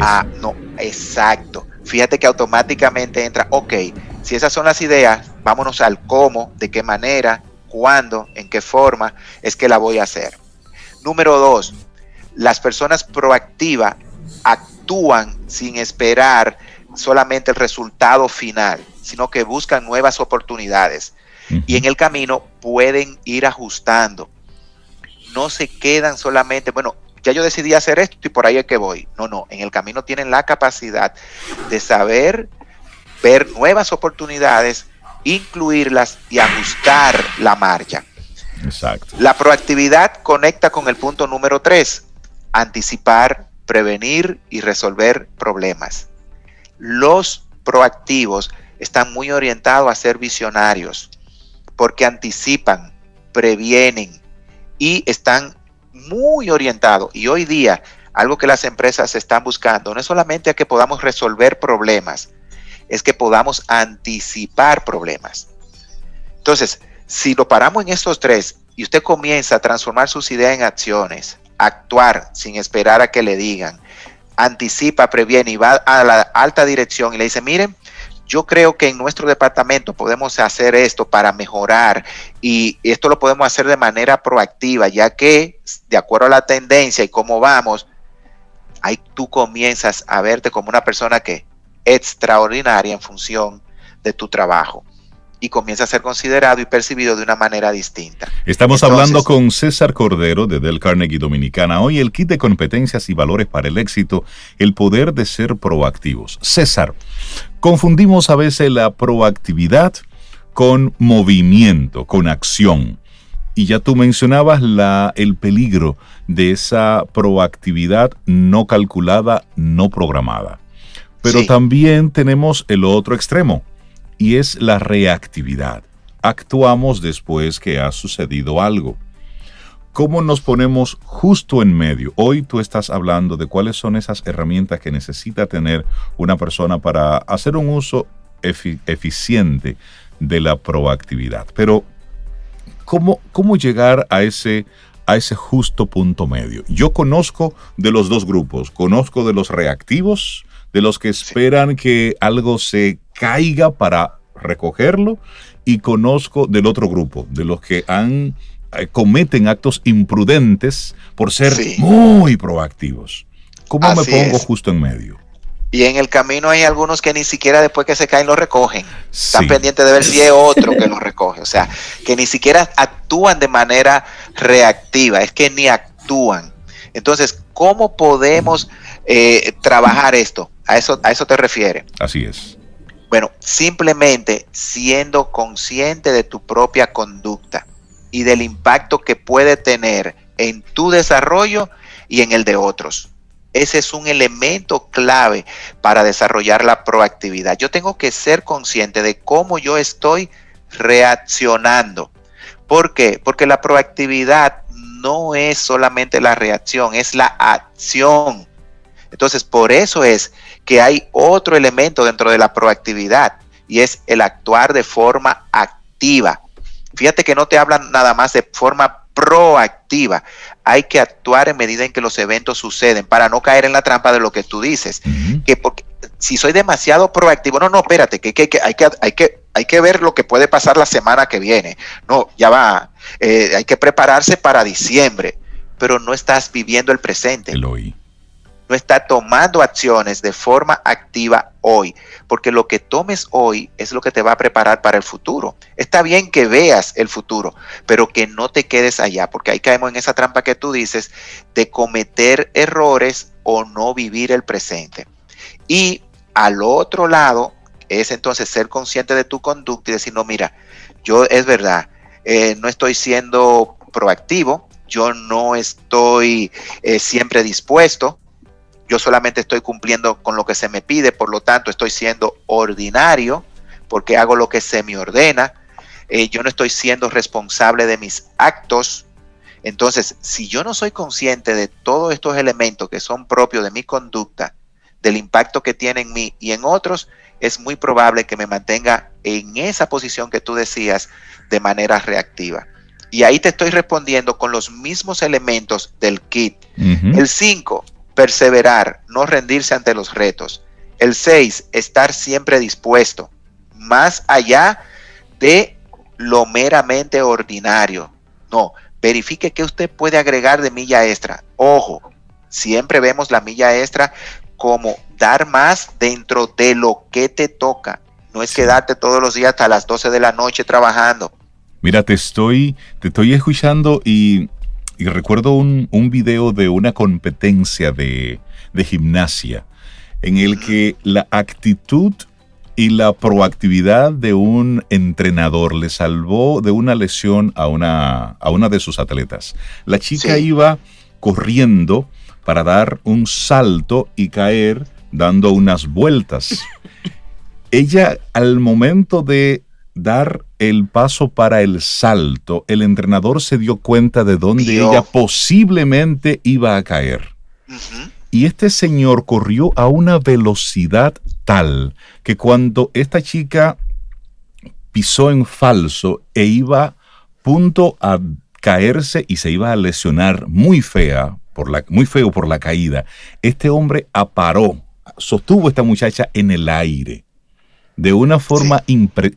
Ah, no, exacto. Fíjate que automáticamente entra, ok, si esas son las ideas, vámonos al cómo, de qué manera, cuándo, en qué forma es que la voy a hacer. Número dos, las personas proactivas actúan sin esperar solamente el resultado final, sino que buscan nuevas oportunidades. Y en el camino pueden ir ajustando. No se quedan solamente, bueno, ya yo decidí hacer esto y por ahí es que voy. No, no, en el camino tienen la capacidad de saber ver nuevas oportunidades, incluirlas y ajustar la marcha. Exacto. La proactividad conecta con el punto número tres, anticipar, prevenir y resolver problemas. Los proactivos están muy orientados a ser visionarios porque anticipan, previenen y están muy orientados. Y hoy día, algo que las empresas están buscando no es solamente a que podamos resolver problemas, es que podamos anticipar problemas. Entonces, si lo paramos en estos tres y usted comienza a transformar sus ideas en acciones, actuar sin esperar a que le digan, anticipa, previene y va a la alta dirección y le dice, miren, yo creo que en nuestro departamento podemos hacer esto para mejorar y esto lo podemos hacer de manera proactiva, ya que de acuerdo a la tendencia y cómo vamos, ahí tú comienzas a verte como una persona que extraordinaria en función de tu trabajo y comienza a ser considerado y percibido de una manera distinta. Estamos hablando con César Cordero de Del Carnegie Dominicana. Hoy el kit de competencias y valores para el éxito, el poder de ser proactivos. César, confundimos a veces la proactividad con movimiento, con acción. Y ya tú mencionabas la, el peligro de esa proactividad no calculada, no programada. Pero también tenemos el otro extremo, y es la reactividad. Actuamos después que ha sucedido algo. ¿Cómo nos ponemos justo en medio? Hoy tú estás hablando de cuáles son esas herramientas que necesita tener una persona para hacer un uso eficiente de la proactividad. Pero, ¿cómo, cómo llegar a ese, a ese justo punto medio? Yo conozco de los dos grupos, conozco de los reactivos, de los que esperan que algo se caiga para recogerlo y conozco del otro grupo, de los que han eh, cometen actos imprudentes por ser muy proactivos. ¿Cómo me pongo justo en medio? Y en el camino hay algunos que ni siquiera después que se caen lo recogen. Están pendientes de ver si es otro que lo recoge. O sea, que ni siquiera actúan de manera reactiva, es que ni actúan. Entonces, ¿cómo podemos eh, trabajar esto? A eso, a eso te refiere. Así es. Bueno, simplemente siendo consciente de tu propia conducta y del impacto que puede tener en tu desarrollo y en el de otros. Ese es un elemento clave para desarrollar la proactividad. Yo tengo que ser consciente de cómo yo estoy reaccionando. ¿Por qué? Porque la proactividad no es solamente la reacción, es la acción. Entonces, por eso es que hay otro elemento dentro de la proactividad y es el actuar de forma activa. Fíjate que no te hablan nada más de forma proactiva. Hay que actuar en medida en que los eventos suceden para no caer en la trampa de lo que tú dices. Que porque si soy demasiado proactivo, no, no, espérate, que, que, hay, que, hay, que, hay que ver lo que puede pasar la semana que viene. No, ya va, eh, hay que prepararse para diciembre, pero no estás viviendo el presente. El hoy está tomando acciones de forma activa hoy, porque lo que tomes hoy es lo que te va a preparar para el futuro. Está bien que veas el futuro, pero que no te quedes allá, porque ahí caemos en esa trampa que tú dices de cometer errores o no vivir el presente. Y al otro lado es entonces ser consciente de tu conducta y decir, no, mira, yo es verdad, eh, no estoy siendo proactivo, yo no estoy eh, siempre dispuesto, yo solamente estoy cumpliendo con lo que se me pide, por lo tanto estoy siendo ordinario porque hago lo que se me ordena, eh, yo no estoy siendo responsable de mis actos. Entonces, si yo no soy consciente de todos estos elementos que son propios de mi conducta, del impacto que tiene en mí y en otros, es muy probable que me mantenga en esa posición que tú decías de manera reactiva. Y ahí te estoy respondiendo con los mismos elementos del kit. El 5, Perseverar, no rendirse ante los retos. El 6, estar siempre dispuesto, más allá de lo meramente ordinario. No, verifique qué usted puede agregar de milla extra. Ojo, siempre vemos la milla extra como dar más dentro de lo que te toca. No es quedarte todos los días hasta las 12 de la noche trabajando. Mira, te estoy, te estoy escuchando y, recuerdo un, un, video de una competencia de, de gimnasia en el que la actitud y la proactividad de un entrenador le salvó de una lesión a una, a una de sus atletas. La chica iba corriendo para dar un salto y caer dando unas vueltas. Ella al momento de dar el paso para el salto, el entrenador se dio cuenta de dónde ella posiblemente iba a caer. Y este señor corrió a una velocidad tal que cuando esta chica pisó en falso e iba punto a caerse y se iba a lesionar muy fea, por la, muy feo por la caída, este hombre aparó, sostuvo a esta muchacha en el aire de una forma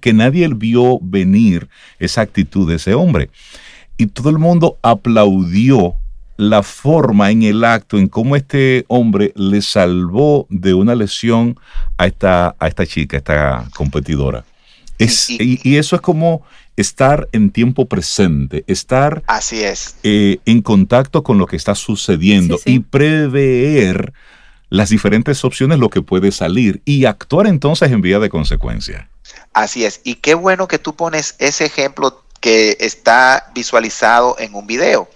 que nadie vio venir esa actitud de ese hombre. Y todo el mundo aplaudió la forma en el acto, en cómo este hombre le salvó de una lesión a esta, a esta chica, a esta competidora. Es, y, eso es como estar en tiempo presente, estar Así es. Eh, en contacto con lo que está sucediendo y prever las diferentes opciones, lo que puede salir y actuar entonces en vía de consecuencia. Así es. Y qué bueno que tú pones ese ejemplo que está visualizado en un video.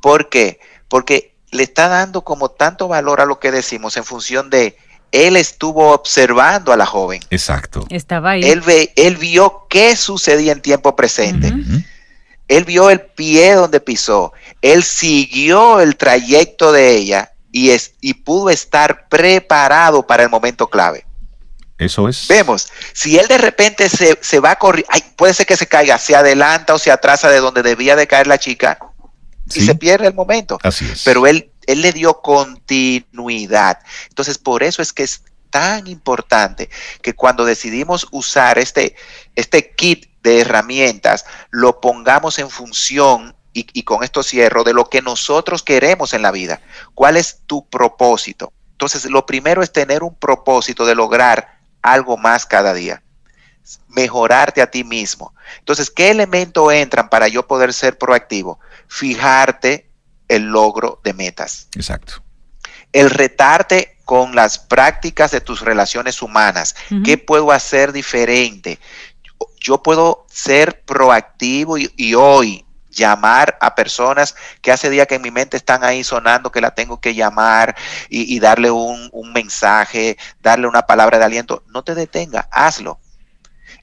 ¿Por qué? Porque le está dando como tanto valor a lo que decimos en función de él estuvo observando a la joven. Exacto. Estaba ahí. Él, ve, él vio qué sucedía en tiempo presente. Él vio el pie donde pisó. Él siguió el trayecto de ella y, es, y pudo estar preparado para el momento clave. Eso es. Vemos, si él de repente se, se va a correr, puede ser que se caiga, se adelanta o se atrasa de donde debía de caer la chica y se pierde el momento. Así es. Pero él, él le dio continuidad. Entonces, por eso es que es tan importante que cuando decidimos usar este, este kit de herramientas, lo pongamos en función y, y, con esto cierro, de lo que nosotros queremos en la vida. ¿Cuál es tu propósito? Entonces, lo primero es tener un propósito de lograr algo más cada día. Mejorarte a ti mismo. Entonces, ¿qué elementos entran para yo poder ser proactivo? Fijarte el logro de metas. Exacto. El retarte con las prácticas de tus relaciones humanas. ¿Qué puedo hacer diferente? Yo puedo ser proactivo y, y hoy llamar a personas que hace días que en mi mente están ahí sonando, que la tengo que llamar y, darle un, mensaje, darle una palabra de aliento. No te detenga, hazlo.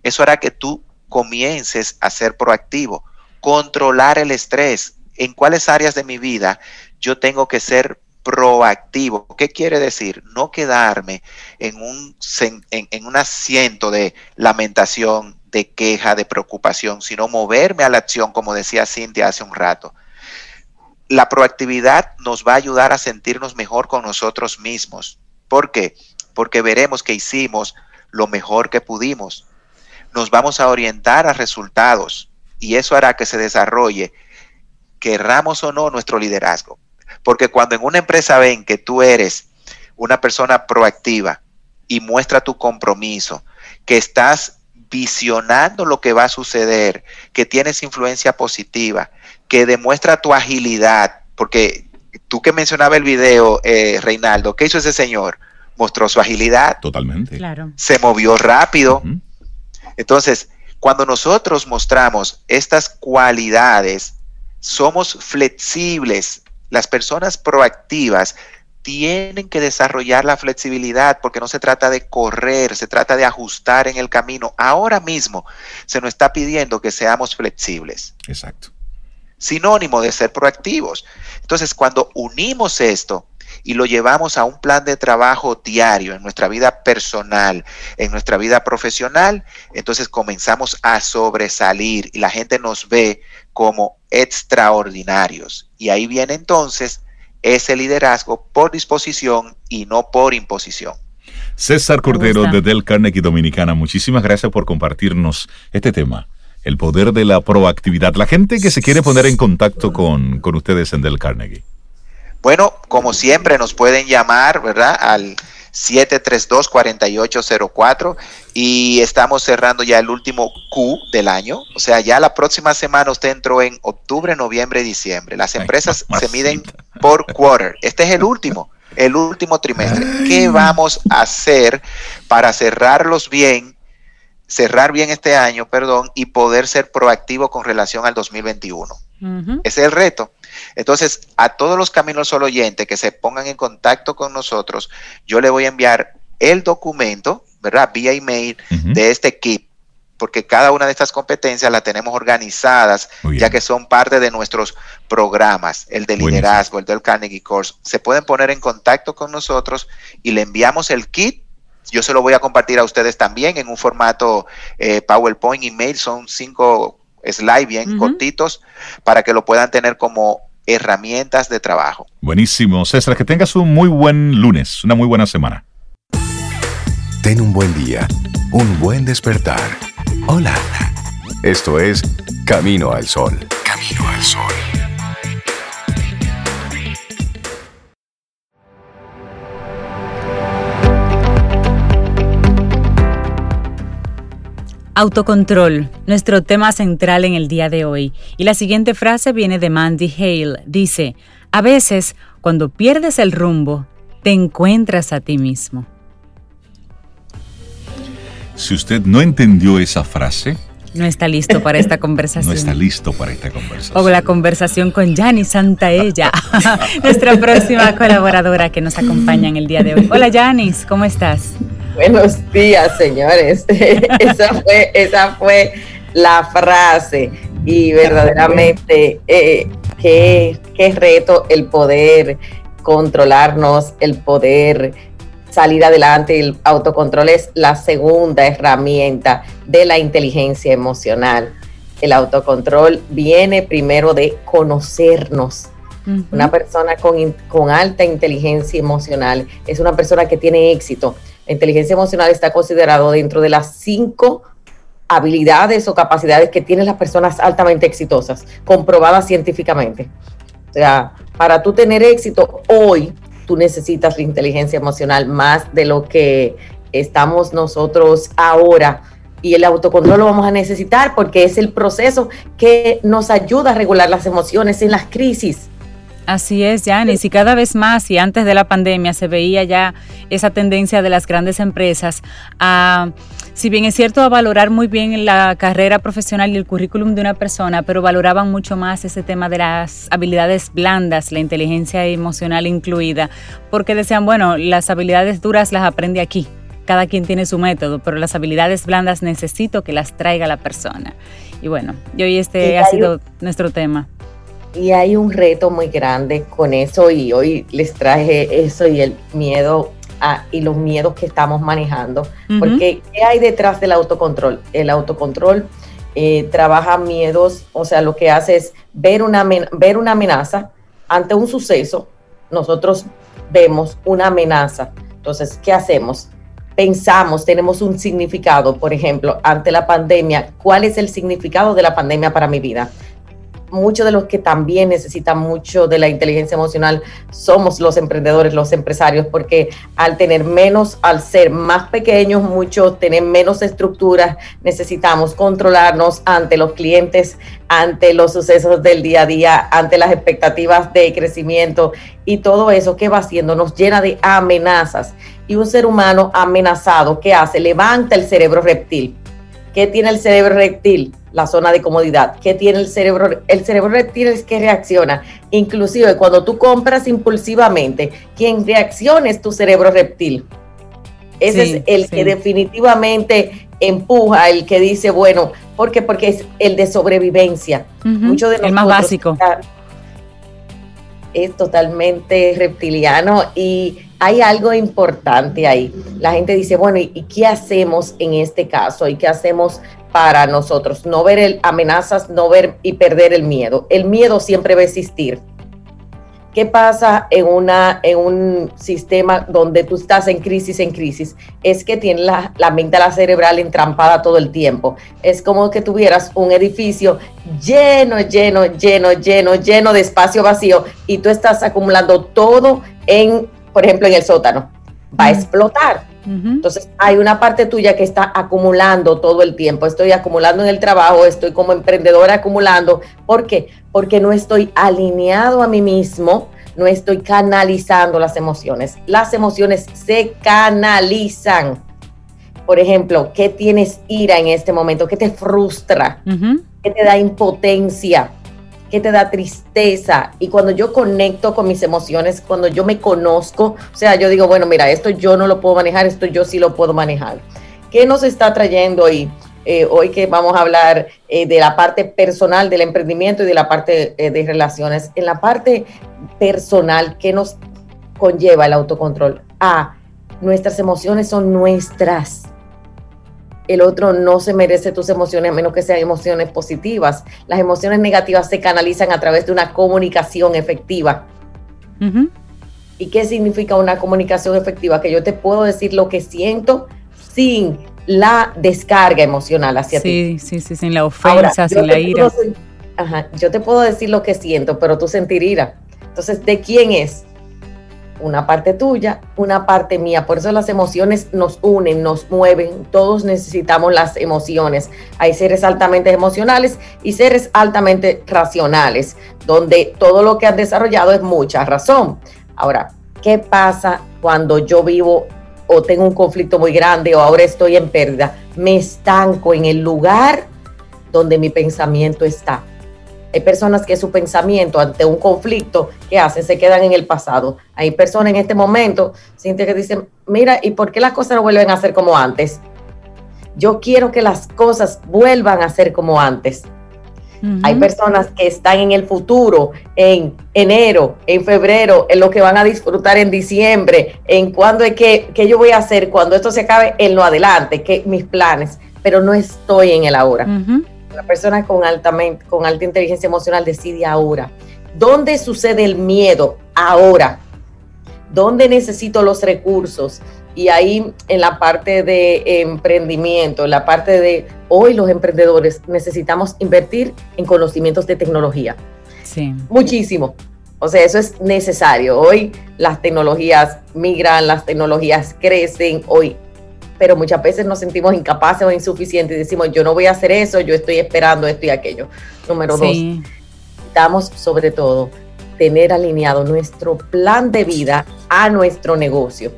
Eso hará que tú comiences a ser proactivo, controlar el estrés. ¿En cuáles áreas de mi vida yo tengo que ser proactivo? ¿Qué quiere decir? No quedarme en un, en un asiento de lamentación, de queja, de preocupación, sino moverme a la acción, como decía Cintia hace un rato. La proactividad nos va a ayudar a sentirnos mejor con nosotros mismos. ¿Por qué? Porque veremos que hicimos lo mejor que pudimos. Nos vamos a orientar a resultados y eso hará que se desarrolle, querramos o no, nuestro liderazgo. Porque cuando en una empresa ven que tú eres una persona proactiva y muestra tu compromiso, que estás visionando lo que va a suceder, que tienes influencia positiva, que demuestra tu agilidad, porque tú que mencionaba el video, eh, Reinaldo, ¿qué hizo ese señor? Mostró su agilidad. Totalmente. Claro. Se movió rápido. Entonces, cuando nosotros mostramos estas cualidades, somos flexibles. Las personas proactivas tienen que desarrollar la flexibilidad porque no se trata de correr, se trata de ajustar en el camino. Ahora mismo se nos está pidiendo que seamos flexibles. Exacto. Sinónimo de ser proactivos. Entonces, cuando unimos esto y lo llevamos a un plan de trabajo diario en nuestra vida personal, en nuestra vida profesional, entonces comenzamos a sobresalir y la gente nos ve como extraordinarios. Y ahí viene entonces ese liderazgo por disposición y no por imposición. César Cordero de Del Carnegie Dominicana, muchísimas gracias por compartirnos este tema, el poder de la proactividad. La gente que se quiere poner en contacto con, ustedes en Del Carnegie. Bueno, como siempre nos pueden llamar, ¿verdad? Al 732-4804 y estamos cerrando ya el último Q del año. O sea, ya la próxima semana usted entró en octubre, noviembre, diciembre. Las empresas se miden por quarter. Este es el último, el último trimestre. ¿Qué vamos a hacer para cerrarlos bien? cerrar bien este año, perdón, y poder ser proactivo con relación al 2021. Ese es el reto. Entonces, a todos los Caminos Solo oyentes que se pongan en contacto con nosotros, yo le voy a enviar el documento, ¿verdad? Vía email de este equipo, porque cada una de estas competencias las tenemos organizadas, ya que son parte de nuestros programas, el de liderazgo, el del Carnegie Course. Se pueden poner en contacto con nosotros y le enviamos el kit. Yo se lo voy a compartir a ustedes también en un formato eh, PowerPoint, email, son cinco slides bien cortitos para que lo puedan tener como herramientas de trabajo. Buenísimo. César, que tengas un muy buen lunes, una muy buena semana. Ten un buen día, un buen despertar. Hola. Esto es Camino al Sol. Camino al Sol. Autocontrol, nuestro tema central en el día de hoy. Y la siguiente frase viene de Mandy Hale. Dice, a veces, cuando pierdes el rumbo, te encuentras a ti mismo. Si usted no entendió esa frase, no está listo para esta conversación. No está listo para esta conversación. O la conversación con Santa Santaella, nuestra próxima colaboradora que nos acompaña en el día de hoy. Hola Janis, ¿cómo estás? Buenos días, señores. esa, fue, esa fue la frase y verdaderamente eh, qué, qué reto el poder controlarnos, el poder salir adelante. El autocontrol es la segunda herramienta de la inteligencia emocional. El autocontrol viene primero de conocernos. Una persona con, con, alta inteligencia emocional es una persona que tiene éxito la inteligencia emocional está considerado dentro de las cinco habilidades o capacidades que tienen las personas altamente exitosas, comprobadas científicamente. O sea, para tú tener éxito hoy, tú necesitas la inteligencia emocional más de lo que estamos nosotros ahora. Y el autocontrol lo vamos a necesitar porque es el proceso que nos ayuda a regular las emociones en las crisis. Así es, Janis, y cada vez más, y antes de la pandemia se veía ya esa tendencia de las grandes empresas a, si bien es cierto, a valorar muy bien la carrera profesional y el currículum de una persona, pero valoraban mucho más ese tema de las habilidades blandas, la inteligencia emocional incluida, porque decían, bueno, las habilidades duras las aprende aquí, cada quien tiene su método, pero las habilidades blandas necesito que las traiga la persona. Y bueno, y hoy este ha sido nuestro tema y hay un reto muy grande con eso y hoy les traje eso y el miedo y los miedos que estamos manejando. Porque ¿qué hay detrás del autocontrol? El autocontrol eh, trabaja miedos, o sea, lo que hace es ver una, ver una amenaza ante un suceso. Nosotros vemos una amenaza. Entonces, ¿qué hacemos? Pensamos, tenemos un significado, por ejemplo, ante la pandemia, ¿cuál es el significado de la pandemia para mi vida? Muchos de los que también necesitan mucho de la inteligencia emocional somos los emprendedores, los empresarios, porque al tener menos, al ser más pequeños, muchos tener menos estructuras, necesitamos controlarnos ante los clientes, ante los sucesos del día a día, ante las expectativas de crecimiento y todo eso que va haciendo nos llena de amenazas. Y un ser humano amenazado, ¿qué hace? Levanta el cerebro reptil. ¿Qué tiene el cerebro reptil? La zona de comodidad. ¿Qué tiene el cerebro? El cerebro reptil es que reacciona. Inclusive cuando tú compras impulsivamente, quien reacciona es tu cerebro reptil. Ese es el que definitivamente empuja, el que dice, bueno, ¿por qué? Porque es el de sobrevivencia. Mucho de el más básico. Es totalmente reptiliano y hay algo importante ahí. La gente dice, bueno, ¿y, qué hacemos en este caso? ¿Y qué hacemos para nosotros? No ver amenazas, no ver y perder el miedo. El miedo siempre va a existir. ¿Qué pasa en, una, en un sistema donde tú estás en crisis, en crisis? Es que tienes la, la la cerebral entrampada todo el tiempo. Es como que tuvieras un edificio lleno, lleno, lleno, lleno, lleno de espacio vacío y tú estás acumulando todo en por ejemplo, en el sótano. Va a explotar. Entonces hay una parte tuya que está acumulando todo el tiempo. Estoy acumulando en el trabajo, estoy como emprendedora acumulando. ¿Por qué? Porque no estoy alineado a mí mismo, no estoy canalizando las emociones. Las emociones se canalizan. Por ejemplo, ¿qué tienes ira en este momento? ¿Qué te frustra? ¿Qué te da impotencia? Que te da tristeza. Y cuando yo conecto con mis emociones, cuando yo me conozco, o sea, yo digo, bueno, mira, esto yo no lo puedo manejar, esto yo sí lo puedo manejar. ¿Qué nos está trayendo hoy? Eh, hoy que vamos a hablar eh, de la parte personal del emprendimiento y de la parte eh, de relaciones. En la parte personal, ¿qué nos conlleva el autocontrol? Ah, nuestras emociones son nuestras el otro no se merece tus emociones a menos que sean emociones positivas. Las emociones negativas se canalizan a través de una comunicación efectiva. ¿Y qué significa una comunicación efectiva? Que yo te puedo decir lo que siento sin la descarga emocional hacia ti. Sí, sí, sí, sin la ofensa, sin la ira. ajá, yo te puedo decir lo que siento, pero tú sentir ira. Entonces, ¿de quién es? Una parte tuya, una parte mía. Por eso las emociones nos unen, nos mueven. Todos necesitamos las emociones. Hay seres altamente emocionales y seres altamente racionales, donde todo lo que han desarrollado es mucha razón. Ahora, ¿qué pasa cuando yo vivo o tengo un conflicto muy grande o ahora estoy en pérdida? Me estanco en el lugar donde mi pensamiento está hay personas que su pensamiento ante un conflicto, ¿qué hacen? Se quedan en el pasado. Hay personas en este momento, Cintia, que dicen, mira, ¿y por qué las cosas no vuelven a ser como antes? Yo quiero que las cosas vuelvan a ser como antes. Hay personas que están en el futuro, en enero, en febrero, en lo que van a disfrutar en diciembre, en cuándo es que, yo voy a hacer cuando esto se acabe en lo adelante, que mis planes, pero no estoy en el ahora. La persona con, altamente, con alta inteligencia emocional decide ahora. ¿Dónde sucede el miedo? Ahora. ¿Dónde necesito los recursos? Y ahí en la parte de emprendimiento, en la parte de hoy los emprendedores necesitamos invertir en conocimientos de tecnología. Sí. Muchísimo. O sea, eso es necesario. Hoy las tecnologías migran, las tecnologías crecen. Hoy pero muchas veces nos sentimos incapaces o insuficientes y decimos, yo no voy a hacer eso, yo estoy esperando esto y aquello. Número dos, necesitamos sobre todo tener alineado nuestro plan de vida a nuestro negocio.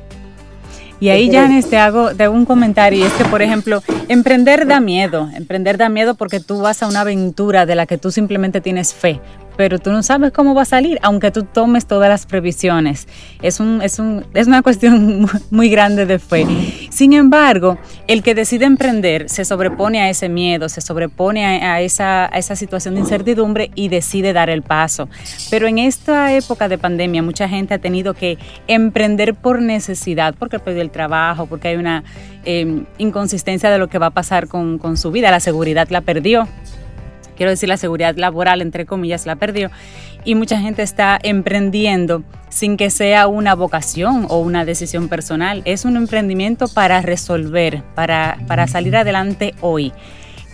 Y ahí, ya te hago, te hago un comentario, y es que, por ejemplo, emprender da miedo, emprender da miedo porque tú vas a una aventura de la que tú simplemente tienes fe, pero tú no sabes cómo va a salir, aunque tú tomes todas las previsiones. Es, un, es, un, es una cuestión muy grande de fe. Sin embargo, el que decide emprender se sobrepone a ese miedo, se sobrepone a, esa, a esa situación de incertidumbre y decide dar el paso. Pero en esta época de pandemia, mucha gente ha tenido que emprender por necesidad, porque perdió el trabajo, porque hay una eh, inconsistencia de lo que va a pasar con, con su vida, la seguridad la perdió quiero decir la seguridad laboral, entre comillas, la perdió. Y mucha gente está emprendiendo sin que sea una vocación o una decisión personal. Es un emprendimiento para resolver, para, para salir adelante hoy.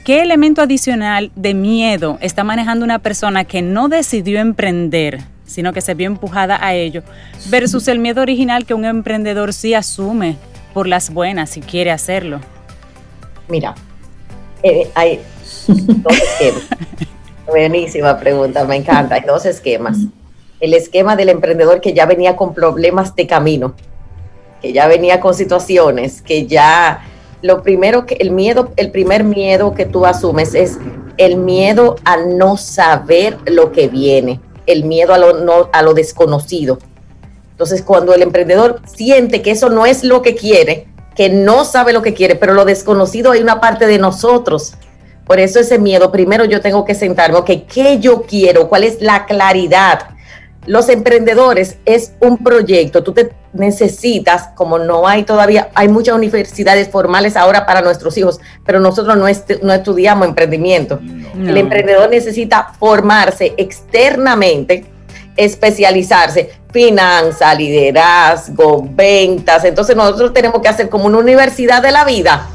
¿Qué elemento adicional de miedo está manejando una persona que no decidió emprender, sino que se vio empujada a ello, versus el miedo original que un emprendedor sí asume por las buenas si quiere hacerlo? Mira, eh, hay, Buenísima pregunta, me encanta. Hay dos esquemas. El esquema del emprendedor que ya venía con problemas de camino, que ya venía con situaciones, que ya lo primero que el miedo, el primer miedo que tú asumes es el miedo a no saber lo que viene, el miedo a lo, no, a lo desconocido. Entonces, cuando el emprendedor siente que eso no es lo que quiere, que no sabe lo que quiere, pero lo desconocido hay una parte de nosotros por eso ese miedo, primero yo tengo que sentarme, ok, ¿qué yo quiero? ¿Cuál es la claridad? Los emprendedores es un proyecto, tú te necesitas, como no hay todavía, hay muchas universidades formales ahora para nuestros hijos, pero nosotros no, estudiamos emprendimiento. El emprendedor necesita formarse externamente, especializarse, finanza, liderazgo, ventas. Entonces nosotros tenemos que hacer como una universidad de la vida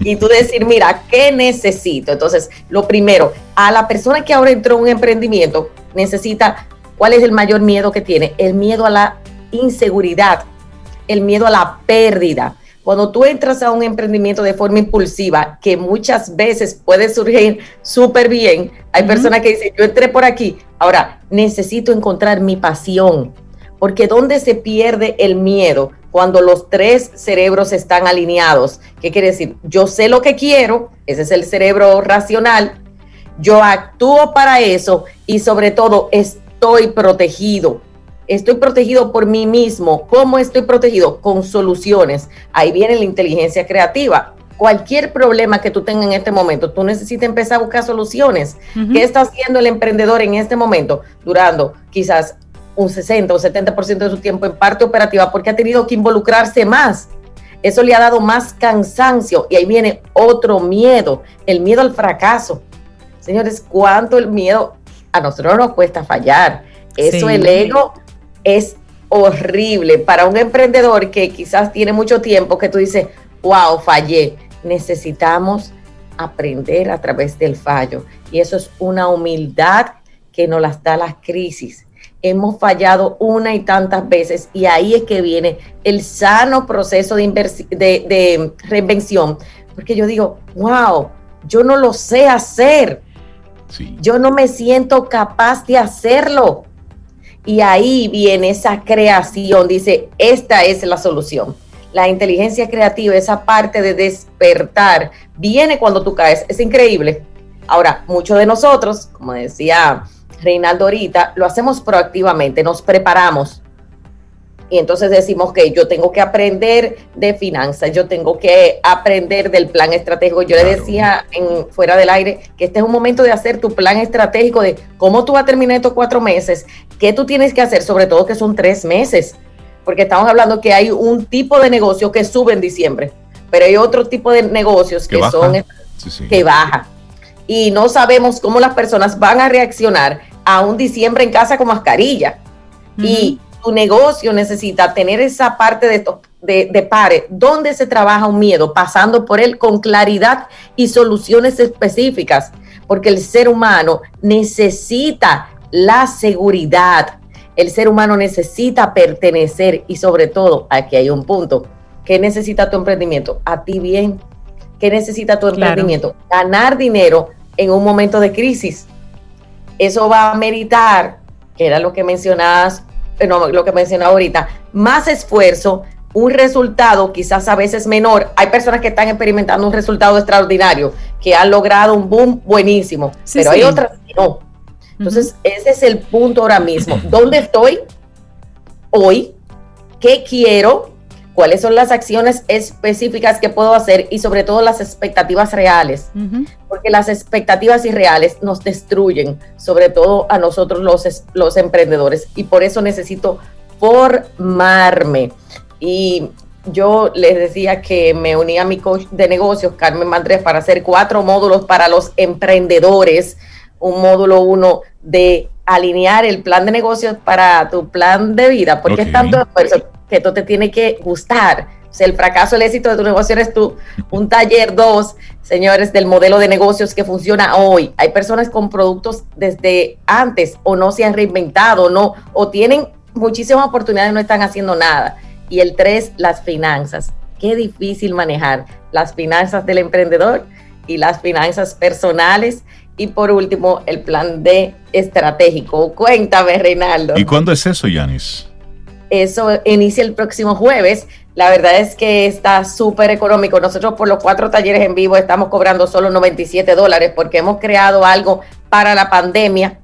y tú decir, mira, ¿qué necesito? Entonces, lo primero, a la persona que ahora entró en un emprendimiento, necesita, ¿cuál es el mayor miedo que tiene? El miedo a la inseguridad. el miedo a la pérdida. Cuando tú entras a un emprendimiento de forma impulsiva, que muchas veces puede surgir súper bien, hay personas que dicen, yo entré por aquí, ahora necesito encontrar mi pasión, porque ¿dónde se pierde el miedo? Cuando los tres cerebros están alineados. ¿Qué quiere decir? Yo sé lo que quiero, ese es el cerebro racional, yo actúo para eso y sobre todo estoy protegido estoy protegido por mí mismo. ¿Cómo estoy protegido? Con soluciones. Ahí viene la inteligencia creativa. Cualquier problema que tú tengas en este momento, tú necesitas empezar a buscar soluciones. ¿Qué está haciendo el emprendedor en este momento? Durando quizás un 60 o 70% de su tiempo en parte operativa porque ha tenido que involucrarse más. Eso le ha dado más cansancio y ahí viene otro miedo, el miedo al fracaso. Señores, ¿cuánto el miedo a nosotros nos cuesta fallar? Eso el ego es horrible para un emprendedor que quizás tiene mucho tiempo que tú dices, wow, fallé. Necesitamos aprender a través del fallo. Y eso es una humildad que nos las da las crisis. Hemos fallado una y tantas veces y ahí es que viene el sano proceso de, de reinvención. Porque yo digo, wow, yo no lo sé hacer. Yo no me siento capaz de hacerlo. Y ahí viene esa creación, dice, esta es la solución. La inteligencia creativa, esa parte de despertar, viene cuando tú caes. Es increíble. Ahora, muchos de nosotros, como decía Reinaldo ahorita, lo hacemos proactivamente, nos preparamos y entonces decimos que yo tengo que aprender de finanzas, yo tengo que aprender del plan estratégico. Yo le decía en, fuera del aire que este es un momento de hacer tu plan estratégico de cómo tú vas a terminar estos cuatro meses, qué tú tienes que hacer, sobre todo que son tres meses, porque estamos hablando que hay un tipo de negocio que sube en diciembre, pero hay otro tipo de negocios que, son que baja. Y no sabemos cómo las personas van a reaccionar a un diciembre en casa con mascarilla. Y tu negocio necesita tener esa parte de, de, de pare, donde se trabaja un miedo, pasando por él con claridad y soluciones específicas, porque el ser humano necesita la seguridad, el ser humano necesita pertenecer y sobre todo, aquí hay un punto, ¿qué necesita tu emprendimiento? A ti bien. ¿Qué necesita tu emprendimiento? Ganar dinero en un momento de crisis. Eso va a meritar, que era lo que mencionabas no, lo que mencionaba ahorita, más esfuerzo, un resultado quizás a veces menor. Hay personas que están experimentando un resultado extraordinario, que han logrado un boom buenísimo, pero hay otras que no. Entonces, ese es el punto ahora mismo. ¿Dónde estoy hoy? ¿Qué quiero? Cuáles son las acciones específicas que puedo hacer y sobre todo las expectativas reales, porque las expectativas irreales nos destruyen, sobre todo a nosotros los, los emprendedores, y por eso necesito formarme. Y yo les decía que me uní a mi coach de negocios, Carmen Mandrés, para hacer cuatro módulos para los emprendedores. Un módulo uno de alinear el plan de negocios para tu plan de vida, porque es tanto esfuerzo que esto te tiene que gustar. O el fracaso, el éxito de tu negocio eres tú. Un taller dos, señores, del modelo de negocios que funciona hoy. Hay personas con productos desde antes o no se han reinventado, no, o tienen muchísimas oportunidades y no están haciendo nada. Y el tres, las finanzas. Qué difícil manejar las finanzas del emprendedor y las finanzas personales. Y por último, el plan de estratégico. Cuéntame, Reinaldo. ¿Y cuándo es eso, Yanis? Eso inicia el próximo jueves. La verdad es que está súper económico. Nosotros por los cuatro talleres en vivo estamos cobrando solo 97 dólares porque hemos creado algo para la pandemia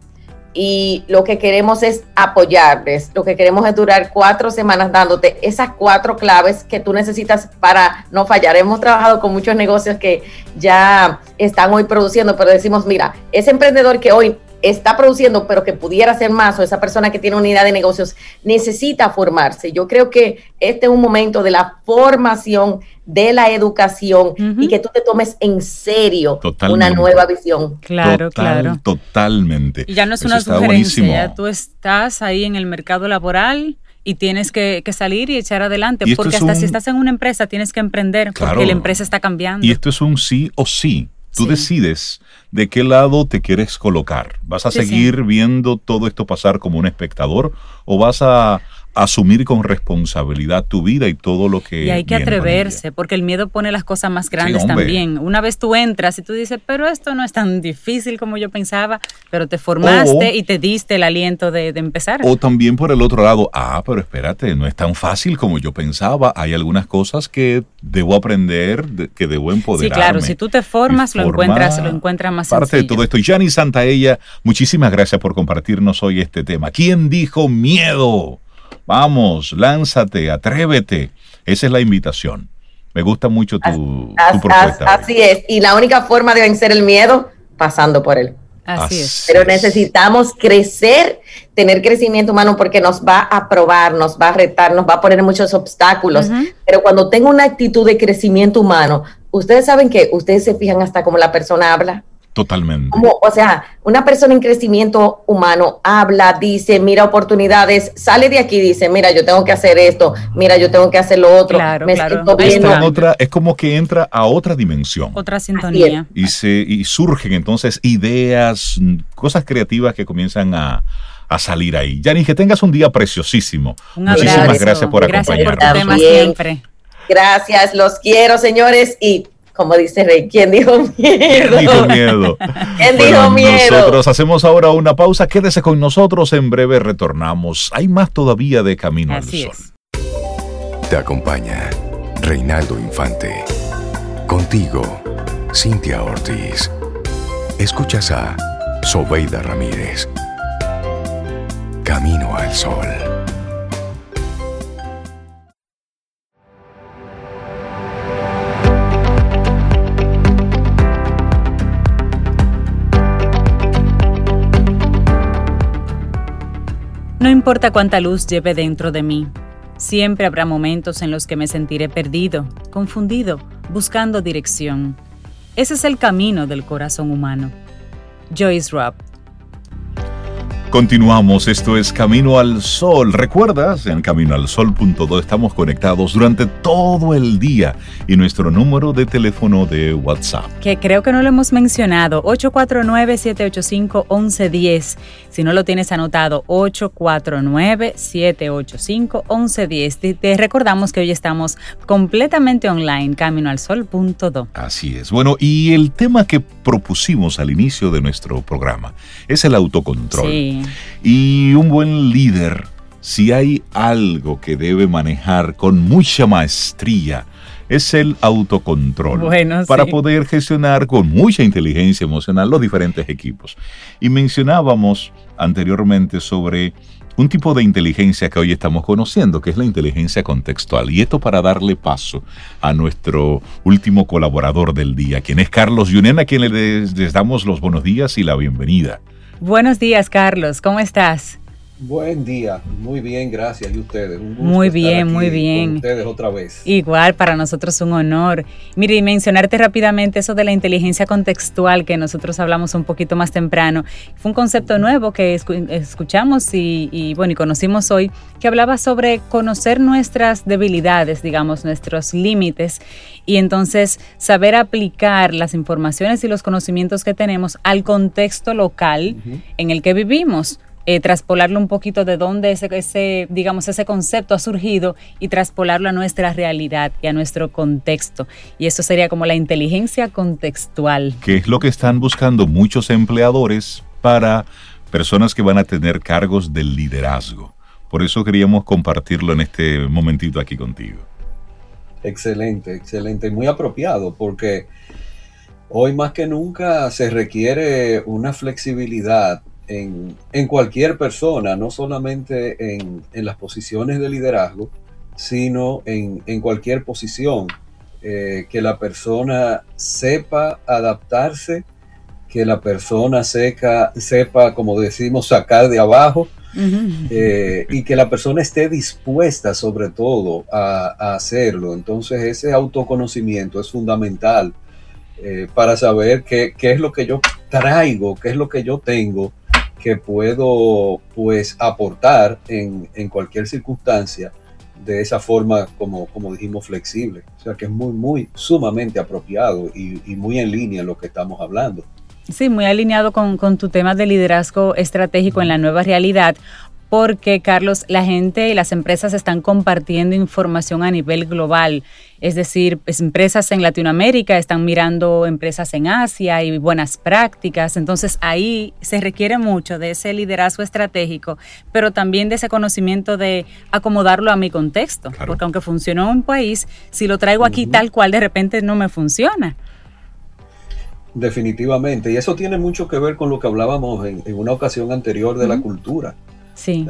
y lo que queremos es apoyarles. Lo que queremos es durar cuatro semanas dándote esas cuatro claves que tú necesitas para no fallar. Hemos trabajado con muchos negocios que ya están hoy produciendo, pero decimos, mira, ese emprendedor que hoy está produciendo, pero que pudiera ser más, o esa persona que tiene una unidad de negocios necesita formarse. Yo creo que este es un momento de la formación, de la educación y que tú te tomes en serio una nueva visión. Claro, claro. Totalmente. Y ya no es una sugerencia, tú estás ahí en el mercado laboral y tienes que, salir y echar adelante, porque hasta si estás en una empresa tienes que emprender, porque la empresa está cambiando. Y esto es un sí o sí. Tú decides de qué lado te quieres colocar. ¿Vas a seguir viendo todo esto pasar como un espectador o vas a asumir con responsabilidad tu vida y todo lo que... Y hay que atreverse, porque el miedo pone las cosas más grandes también. Una vez tú entras y tú dices, pero esto no es tan difícil como yo pensaba, pero te formaste y te diste el aliento de, empezar. O también por el otro lado, ah, pero espérate, no es tan fácil como yo pensaba. Hay algunas cosas que debo aprender, que debo empoderarme. Sí, claro, si tú te formas, lo encuentras, lo encuentras más Parte de todo esto. Y Santa Santaella, muchísimas gracias por compartirnos hoy este tema. ¿Quién dijo miedo? Vamos, lánzate, atrévete. Esa es la invitación. Me gusta mucho tu, propuesta. así es. Y la única forma de vencer el miedo, pasando por él. Así, es. Pero necesitamos crecer, tener crecimiento humano porque nos va a probar, nos va a retar, nos va a poner muchos obstáculos. Pero cuando tengo una actitud de crecimiento humano, ustedes saben que ustedes se fijan hasta cómo la persona habla. Totalmente. o sea, una persona en crecimiento humano habla, dice, mira oportunidades, sale de aquí, dice, mira, yo tengo que hacer esto, mira, yo tengo que hacer lo otro. Claro, claro. Otra, es como que entra a otra dimensión. Otra sintonía. Y, se, y surgen entonces ideas, cosas creativas que comienzan a, salir ahí. Yanis, que tengas un día preciosísimo. Muchísimas gracias por acompañarnos. Por siempre. Gracias, los quiero, señores, y como dice Rey, ¿quién dijo miedo? ¿Quién dijo miedo? ¿Quién dijo miedo? Nosotros hacemos ahora una pausa. Quédese con nosotros. En breve retornamos. Hay más todavía de Camino al Sol. Te acompaña Reinaldo Infante. Contigo, Cintia Ortiz. Escuchas a Sobeida Ramírez. Camino al Sol. No importa cuánta luz lleve dentro de mí, siempre habrá momentos en los que me sentiré perdido, confundido, buscando dirección. Ese es el camino del corazón humano. Joyce Robb Continuamos, esto es Camino al Sol. ¿Recuerdas? En Camino al Sol.do estamos conectados durante todo el día y nuestro número de teléfono de WhatsApp. Que creo que no lo hemos mencionado, 849-785-1110. Si no lo tienes anotado, 849-785-1110. Te recordamos que hoy estamos completamente online, Camino al Sol.do. Así es. Bueno, y el tema que propusimos al inicio de nuestro programa es el autocontrol. Sí. Y un buen líder, si hay algo que debe manejar con mucha maestría, es el autocontrol para poder gestionar con mucha inteligencia emocional los diferentes equipos. Y mencionábamos anteriormente sobre un tipo de inteligencia que hoy estamos conociendo, que es la inteligencia contextual. Y esto para darle paso a nuestro último colaborador del día, quien es Carlos Yunen, a quien les damos los buenos días y la bienvenida. Buenos días, Carlos. ¿Cómo estás? Buen día, muy bien, gracias. ¿Y ustedes? muy bien, muy bien. ustedes otra vez. Igual, para nosotros un honor. Mire, y mencionarte rápidamente eso de la inteligencia contextual que nosotros hablamos un poquito más temprano. Fue un concepto nuevo que escuchamos y, y, bueno, y conocimos hoy, que hablaba sobre conocer nuestras debilidades, digamos, nuestros límites, y entonces saber aplicar las informaciones y los conocimientos que tenemos al contexto local en el que vivimos eh, traspolarlo un poquito de dónde ese, ese, digamos, ese concepto ha surgido y traspolarlo a nuestra realidad y a nuestro contexto. Y eso sería como la inteligencia contextual. Que es lo que están buscando muchos empleadores para personas que van a tener cargos de liderazgo. Por eso queríamos compartirlo en este momentito aquí contigo. Excelente, excelente, muy apropiado porque hoy más que nunca se requiere una flexibilidad en, cualquier persona, no solamente en, las posiciones de liderazgo, sino en, cualquier posición, eh, que la persona sepa adaptarse, que la persona seca, sepa, como decimos, sacar de abajo, eh, y que la persona esté dispuesta sobre todo a, hacerlo. Entonces ese autoconocimiento es fundamental eh, para saber qué, qué, es lo que yo traigo, qué es lo que yo tengo que puedo pues aportar en, cualquier circunstancia de esa forma como, como dijimos flexible. O sea que es muy, muy sumamente apropiado y, muy en línea lo que estamos hablando. Sí, muy alineado con, con tu tema de liderazgo estratégico en la nueva realidad, porque, Carlos, la gente y las empresas están compartiendo información a nivel global. Es decir, pues, empresas en Latinoamérica están mirando empresas en Asia y buenas prácticas. Entonces, ahí se requiere mucho de ese liderazgo estratégico, pero también de ese conocimiento de acomodarlo a mi contexto. Porque aunque funcionó en un país, si lo traigo aquí tal cual, de repente no me funciona. Definitivamente. Y eso tiene mucho que ver con lo que hablábamos en, una ocasión anterior de la cultura. Sí.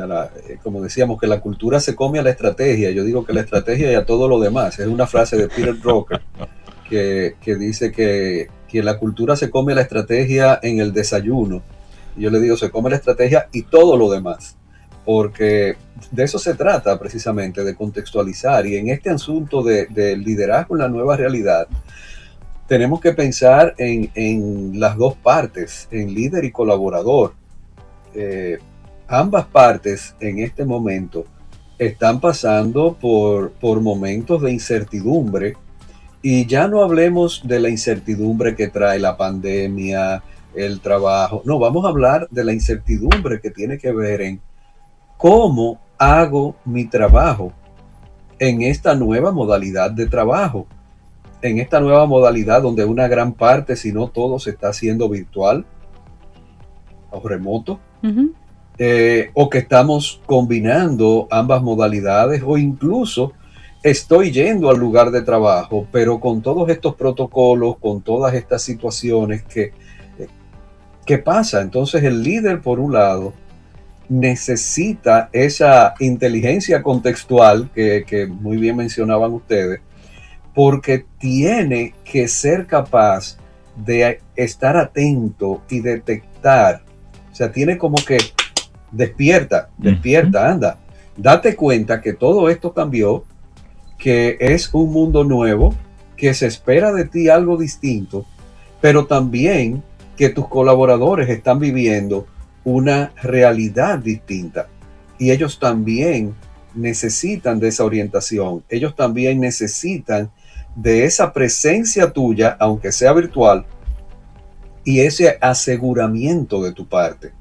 Eh, como decíamos, que la cultura se come a la estrategia. Yo digo que la estrategia y a todo lo demás. Es una frase de Peter Drucker que, dice que, que, la cultura se come a la estrategia en el desayuno. yo le digo, se come la estrategia y todo lo demás. Porque de eso se trata precisamente, de contextualizar. Y en este asunto de, de liderazgo en la nueva realidad, tenemos que pensar en, en, las dos partes, en líder y colaborador. Eh, ambas partes en este momento están pasando por, por momentos de incertidumbre y ya no hablemos de la incertidumbre que trae la pandemia, el trabajo, no, vamos a hablar de la incertidumbre que tiene que ver en cómo hago mi trabajo en esta nueva modalidad de trabajo, en esta nueva modalidad donde una gran parte, si no todo, se está haciendo virtual o remoto. Eh, o que estamos combinando ambas modalidades o incluso estoy yendo al lugar de trabajo, pero con todos estos protocolos, con todas estas situaciones que, eh, ¿qué pasa? Entonces el líder, por un lado, necesita esa inteligencia contextual que, que muy bien mencionaban ustedes, porque tiene que ser capaz de estar atento y detectar, o sea, tiene como que despierta, despierta, anda. Date cuenta que todo esto cambió, que es un mundo nuevo, que se espera de ti algo distinto, pero también que tus colaboradores están viviendo una realidad distinta. Y ellos también necesitan de esa orientación, ellos también necesitan de esa presencia tuya, aunque sea virtual, y ese aseguramiento de tu parte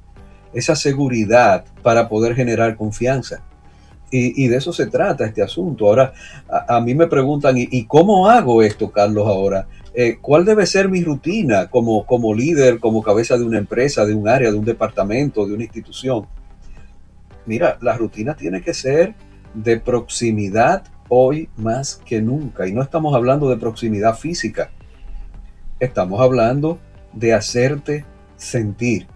esa seguridad para poder generar confianza. Y, de eso se trata este asunto. Ahora, a, mí me preguntan, ¿y, cómo hago esto, Carlos, ahora? Eh, ¿Cuál debe ser mi rutina como, como líder, como cabeza de una empresa, de un área, de un departamento, de una institución? Mira, la rutina tiene que ser de proximidad hoy más que nunca. Y no estamos hablando de proximidad física. Estamos hablando de hacerte sentir.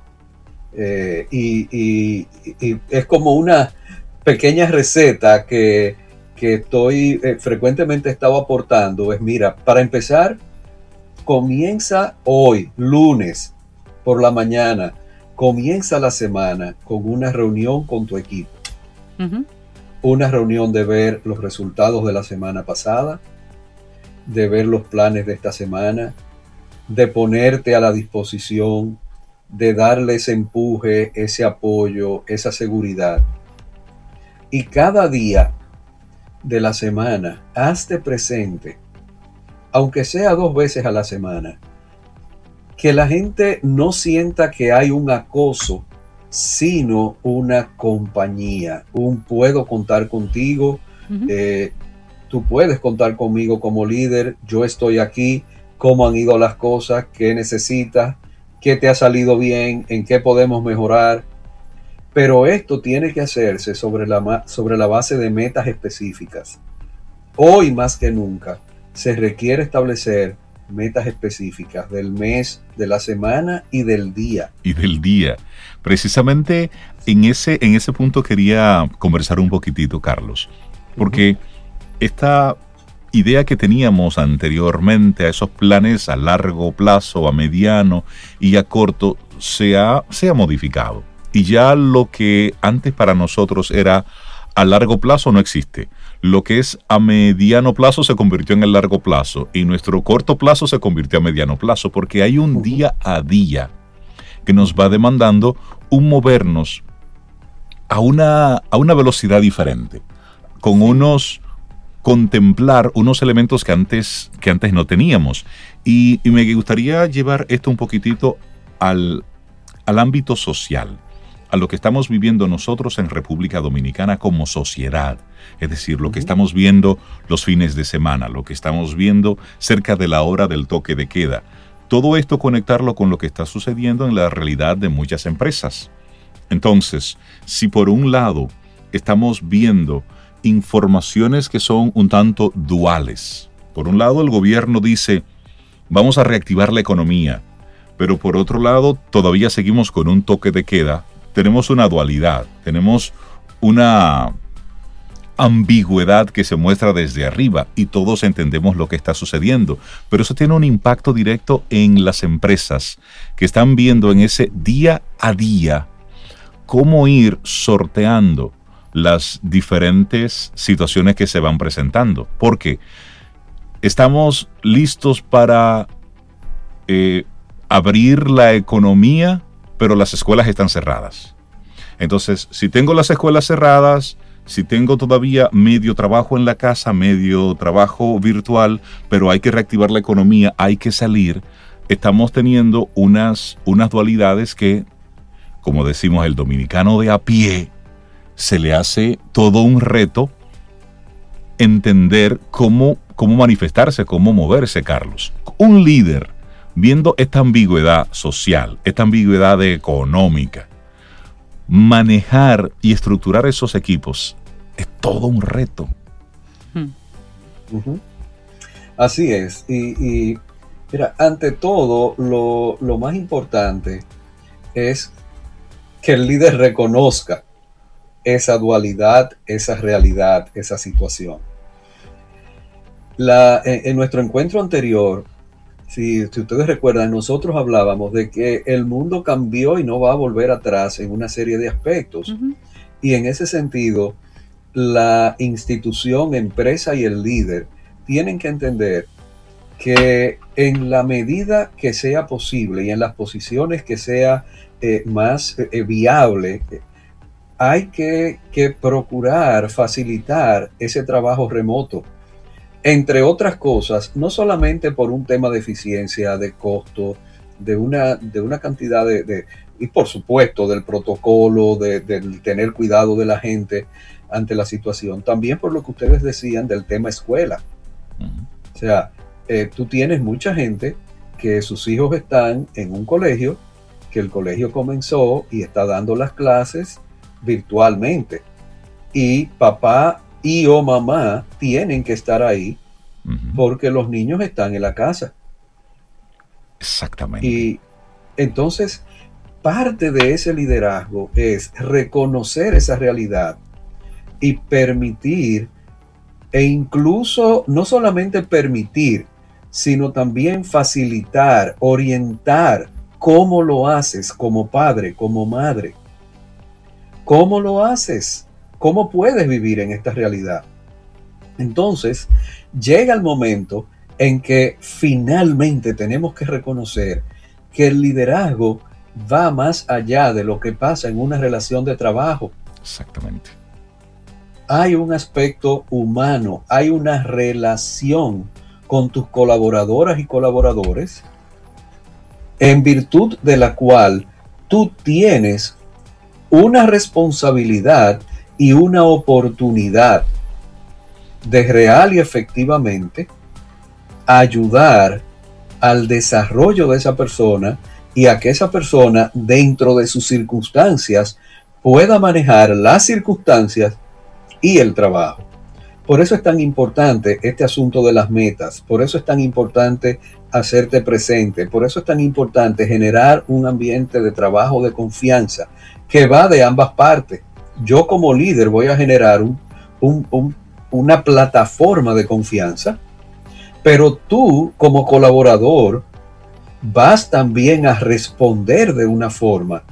Eh, y, es como una pequeña receta que, estoy eh, frecuentemente estado aportando. Es, mira, para empezar, comienza hoy, lunes, por la mañana, comienza la semana con una reunión con tu equipo. Una reunión de ver los resultados de la semana pasada, de ver los planes de esta semana, de ponerte a la disposición de darle ese empuje, ese apoyo, esa seguridad. Y cada día de la semana, hazte presente, aunque sea dos veces a la semana, que la gente no sienta que hay un acoso, sino una compañía, un puedo contar contigo, eh, tú puedes contar conmigo como líder, yo estoy aquí, cómo han ido las cosas, qué necesitas, qué te ha salido bien, en qué podemos mejorar. Pero esto tiene que hacerse sobre la, sobre la base de metas específicas. Hoy más que nunca se requiere establecer metas específicas del mes, de la semana y del día. Y del día. Precisamente en ese, en ese punto quería conversar un poquitito, Carlos, porque esta idea que teníamos anteriormente a esos planes a largo plazo, a mediano y a corto, se ha, se ha modificado. Y ya lo que antes para nosotros era a largo plazo no existe. Lo que es a mediano plazo se convirtió en el largo plazo y nuestro corto plazo se convirtió a mediano plazo porque hay un día a día que nos va demandando un movernos a una, a una velocidad diferente, con unos contemplar unos elementos que antes, que antes no teníamos. Y, me gustaría llevar esto un poquitito al, al ámbito social, a lo que estamos viviendo nosotros en República Dominicana como sociedad, es decir, lo que estamos viendo los fines de semana, lo que estamos viendo cerca de la hora del toque de queda. Todo esto conectarlo con lo que está sucediendo en la realidad de muchas empresas. Entonces, si por un lado estamos viendo informaciones que son un tanto duales, por un lado el gobierno dice, vamos a reactivar la economía, pero por otro lado todavía seguimos con un toque de queda, tenemos una dualidad, tenemos una ambigüedad que se muestra desde arriba y todos entendemos lo que está sucediendo, pero eso tiene un impacto directo en las empresas que están viendo en ese día a día cómo ir sorteando las diferentes situaciones que se van presentando. Porque estamos listos para eh, abrir la economía, pero las escuelas están cerradas. Entonces, si tengo las escuelas cerradas, si tengo todavía medio trabajo en la casa, medio trabajo virtual, pero hay que reactivar la economía, hay que salir, estamos teniendo unas, unas dualidades que, como decimos el dominicano de a pie, se le hace todo un reto entender cómo, cómo manifestarse, cómo moverse, Carlos. Un líder, viendo esta ambigüedad social, esta ambigüedad económica, manejar y estructurar esos equipos es todo un reto. Hmm. Así es. Y, mira, ante todo, lo, lo más importante es que el líder reconozca esa dualidad, esa realidad, esa situación. La, en, nuestro encuentro anterior, si, ustedes recuerdan, nosotros hablábamos de que el mundo cambió y no va a volver atrás en una serie de aspectos. Y en ese sentido, la institución, empresa y el líder tienen que entender que en la medida que sea posible y en las posiciones que sea eh, más eh, viable, hay que, que, procurar facilitar ese trabajo remoto. Entre otras cosas, no solamente por un tema de eficiencia, de costo, de una, de una cantidad de, y por supuesto del protocolo, de, tener cuidado de la gente ante la situación, también por lo que ustedes decían del tema escuela. O sea, eh, tú tienes mucha gente que sus hijos están en un colegio, que el colegio comenzó y está dando las clases virtualmente. Y papá y o mamá tienen que estar ahí porque los niños están en la casa. Exactamente. Y entonces, parte de ese liderazgo es reconocer esa realidad y permitir, e incluso no solamente permitir, sino también facilitar, orientar cómo lo haces como padre, como madre. ¿Cómo lo haces? ¿Cómo puedes vivir en esta realidad? Entonces, llega el momento en que finalmente tenemos que reconocer que el liderazgo va más allá de lo que pasa en una relación de trabajo. Exactamente. Hay un aspecto humano, hay una relación con tus colaboradoras y colaboradores en virtud de la cual tú tienes una responsabilidad y una oportunidad de real y efectivamente ayudar al desarrollo de esa persona y a que esa persona dentro de sus circunstancias pueda manejar las circunstancias y el trabajo. Por eso es tan importante este asunto de las metas, por eso es tan importante hacerte presente, por eso es tan importante generar un ambiente de trabajo de confianza que va de ambas partes. Yo como líder voy a generar una plataforma de confianza, pero tú como colaborador vas también a responder de una forma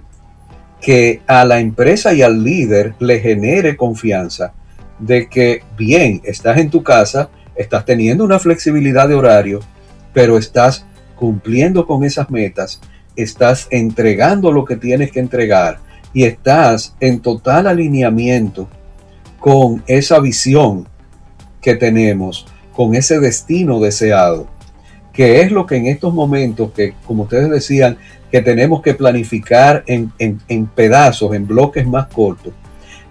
que a la empresa y al líder le genere confianza de que, bien, estás en tu casa, estás teniendo una flexibilidad de horario, pero estás cumpliendo con esas metas, estás entregando lo que tienes que entregar y estás en total alineamiento con esa visión que tenemos, con ese destino deseado, que es lo que en estos momentos, que como ustedes decían, que tenemos que planificar en, en pedazos, en bloques más cortos,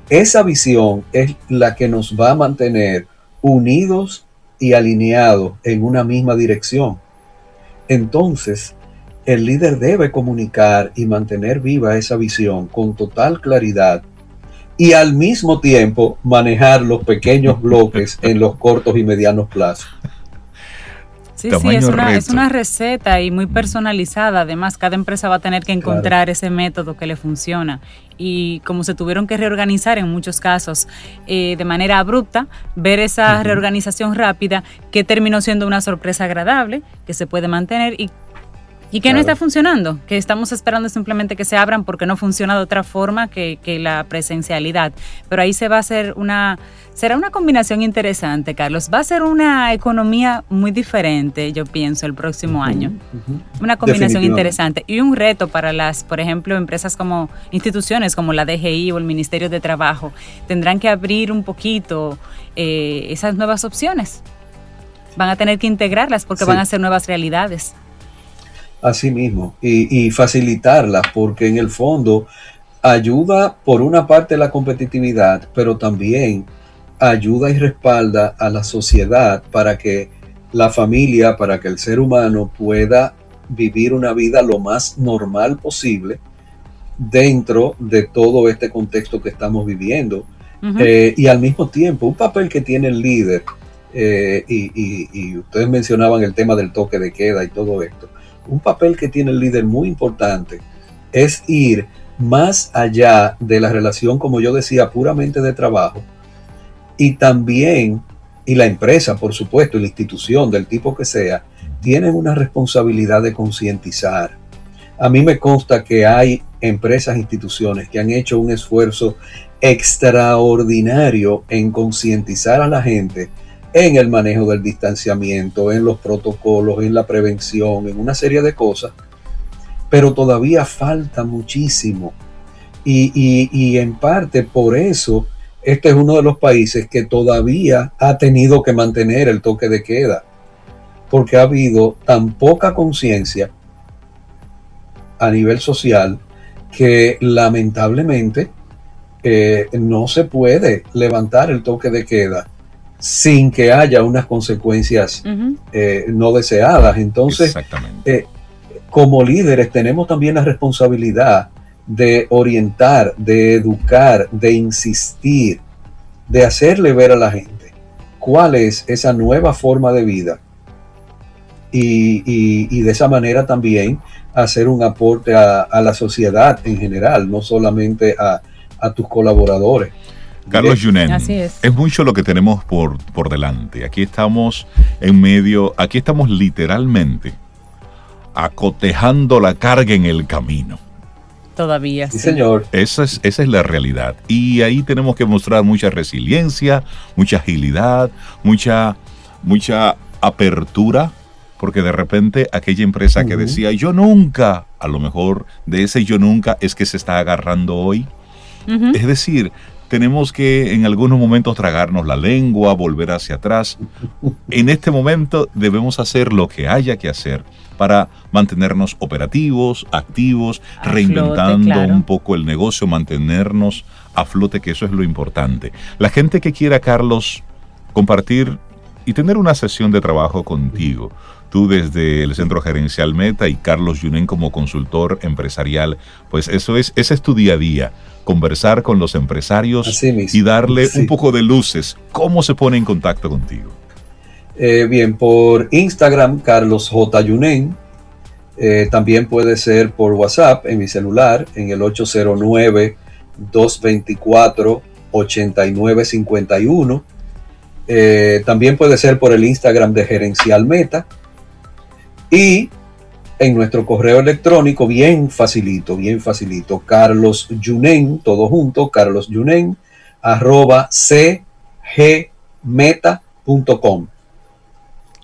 esa visión es la que nos va a mantener unidos y alineados en una misma dirección. Entonces, el líder debe comunicar y mantener viva esa visión con total claridad y al mismo tiempo manejar los pequeños bloques en los cortos y medianos plazos. Sí, sí, es una, es una, receta y muy personalizada. Además, cada empresa va a tener que encontrar ese método que le funciona. Y como se tuvieron que reorganizar en muchos casos eh, de manera abrupta, ver esa reorganización rápida que terminó siendo una sorpresa agradable, que se puede mantener y y que no está funcionando, que estamos esperando simplemente que se abran porque no funciona de otra forma que, la presencialidad. Pero ahí se va a hacer una, será una combinación interesante, Carlos. Va a ser una economía muy diferente, yo pienso, el próximo año. Una combinación interesante y un reto para las, por ejemplo, empresas como instituciones como la DGI o el Ministerio de Trabajo. Tendrán que abrir un poquito eh, esas nuevas opciones. Van a tener que integrarlas porque van a ser nuevas realidades. Así mismo, y, facilitarla, porque en el fondo ayuda por una parte la competitividad, pero también ayuda y respalda a la sociedad para que la familia, para que el ser humano pueda vivir una vida lo más normal posible dentro de todo este contexto que estamos viviendo. Eh, y al mismo tiempo, un papel que tiene el líder, eh, y ustedes mencionaban el tema del toque de queda y todo esto, un papel que tiene el líder muy importante es ir más allá de la relación, como yo decía, puramente de trabajo, y también, y la empresa, por supuesto, y la institución del tipo que sea, tienen una responsabilidad de concientizar. A mí me consta que hay empresas, instituciones que han hecho un esfuerzo extraordinario en concientizar a la gente en el manejo del distanciamiento, en los protocolos, en la prevención, en una serie de cosas, pero todavía falta muchísimo. Y, en parte por eso, este es uno de los países que todavía ha tenido que mantener el toque de queda, porque ha habido tan poca conciencia a nivel social que lamentablemente eh, no se puede levantar el toque de queda sin que haya unas consecuencias eh, no deseadas. Entonces, eh, como líderes tenemos también la responsabilidad de orientar, de educar, de insistir, de hacerle ver a la gente cuál es esa nueva forma de vida y, de esa manera también hacer un aporte a, la sociedad en general, no solamente a, a tus colaboradores. Carlos Junen, es. mucho lo que tenemos por, por delante. Aquí estamos en medio, aquí estamos literalmente acotejando la carga en el camino. Todavía. Sí, señor. Esa es, esa es la realidad. Y ahí tenemos que mostrar mucha resiliencia, mucha agilidad, mucha, mucha apertura, porque de repente aquella empresa que decía yo nunca, a lo mejor de ese yo nunca es que se está agarrando hoy. Es decir, tenemos que en algunos momentos tragarnos la lengua, volver hacia atrás. En este momento debemos hacer lo que haya que hacer para mantenernos operativos, activos, reinventando un poco el negocio, mantenernos a flote, que eso es lo importante. La gente que quiera, Carlos, compartir y tener una sesión de trabajo contigo, tú desde el Centro Gerencial Meta y Carlos Yunen como consultor empresarial, pues eso es, ese es tu día a día conversar con los empresarios y darle un poco de luces. ¿Cómo se pone en contacto contigo? Eh, bien, por Instagram, Carlos J. Yunen. Eh, también puede ser por WhatsApp en mi celular, en el 809-224-8951. Eh, también puede ser por el Instagram de Gerencial Meta. Y en nuestro correo electrónico, bien facilito, bien facilito, Carlos Yunen, todo junto, Carlos Yunen, arroba cgmeta.com.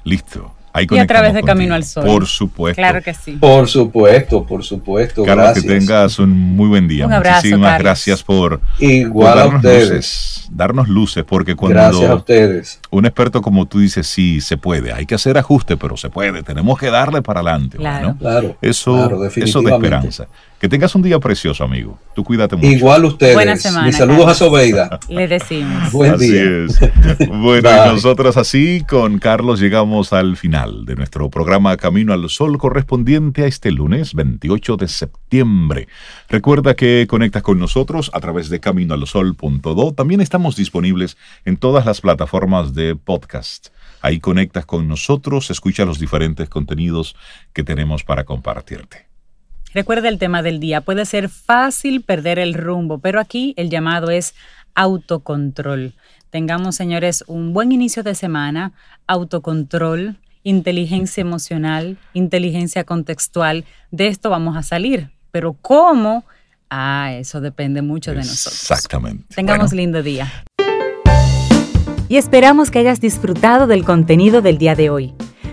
Listo. Y a través de Camino al Sol. Por supuesto. Claro que sí. Por supuesto, por supuesto. Carlos, que tengas un muy buen día. Un abrazo, Muchísimas gracias por, Igual darnos a ustedes. luces. Darnos luces, porque cuando Gracias a ustedes. un experto como tú dices, sí, se puede. Hay que hacer ajuste, pero se puede. Tenemos que darle para adelante. Claro. ¿no? Claro. Eso, claro, eso de definitivamente. esperanza. Que tengas un día precioso, amigo. Tú cuídate mucho. Igual ustedes. Buena semana, Mis saludos Carlos. a Sobeida. Le decimos. Buen así día. es. Bueno, y nosotros así con Carlos llegamos al final de nuestro programa Camino al Sol correspondiente a este lunes 28 de septiembre. Recuerda que conectas con nosotros a través de caminoalsol.do. También estamos disponibles en todas las plataformas de podcast. Ahí conectas con nosotros, escucha los diferentes contenidos que tenemos para compartirte. Recuerda el tema del día. Puede ser fácil perder el rumbo, pero aquí el llamado es autocontrol. Tengamos, señores, un buen inicio de semana, autocontrol, inteligencia emocional, inteligencia contextual. De esto vamos a salir. Pero ¿cómo? Ah, eso depende mucho de nosotros. Exactamente. Tengamos Bueno, lindo día. Y esperamos que hayas disfrutado del contenido del día de hoy.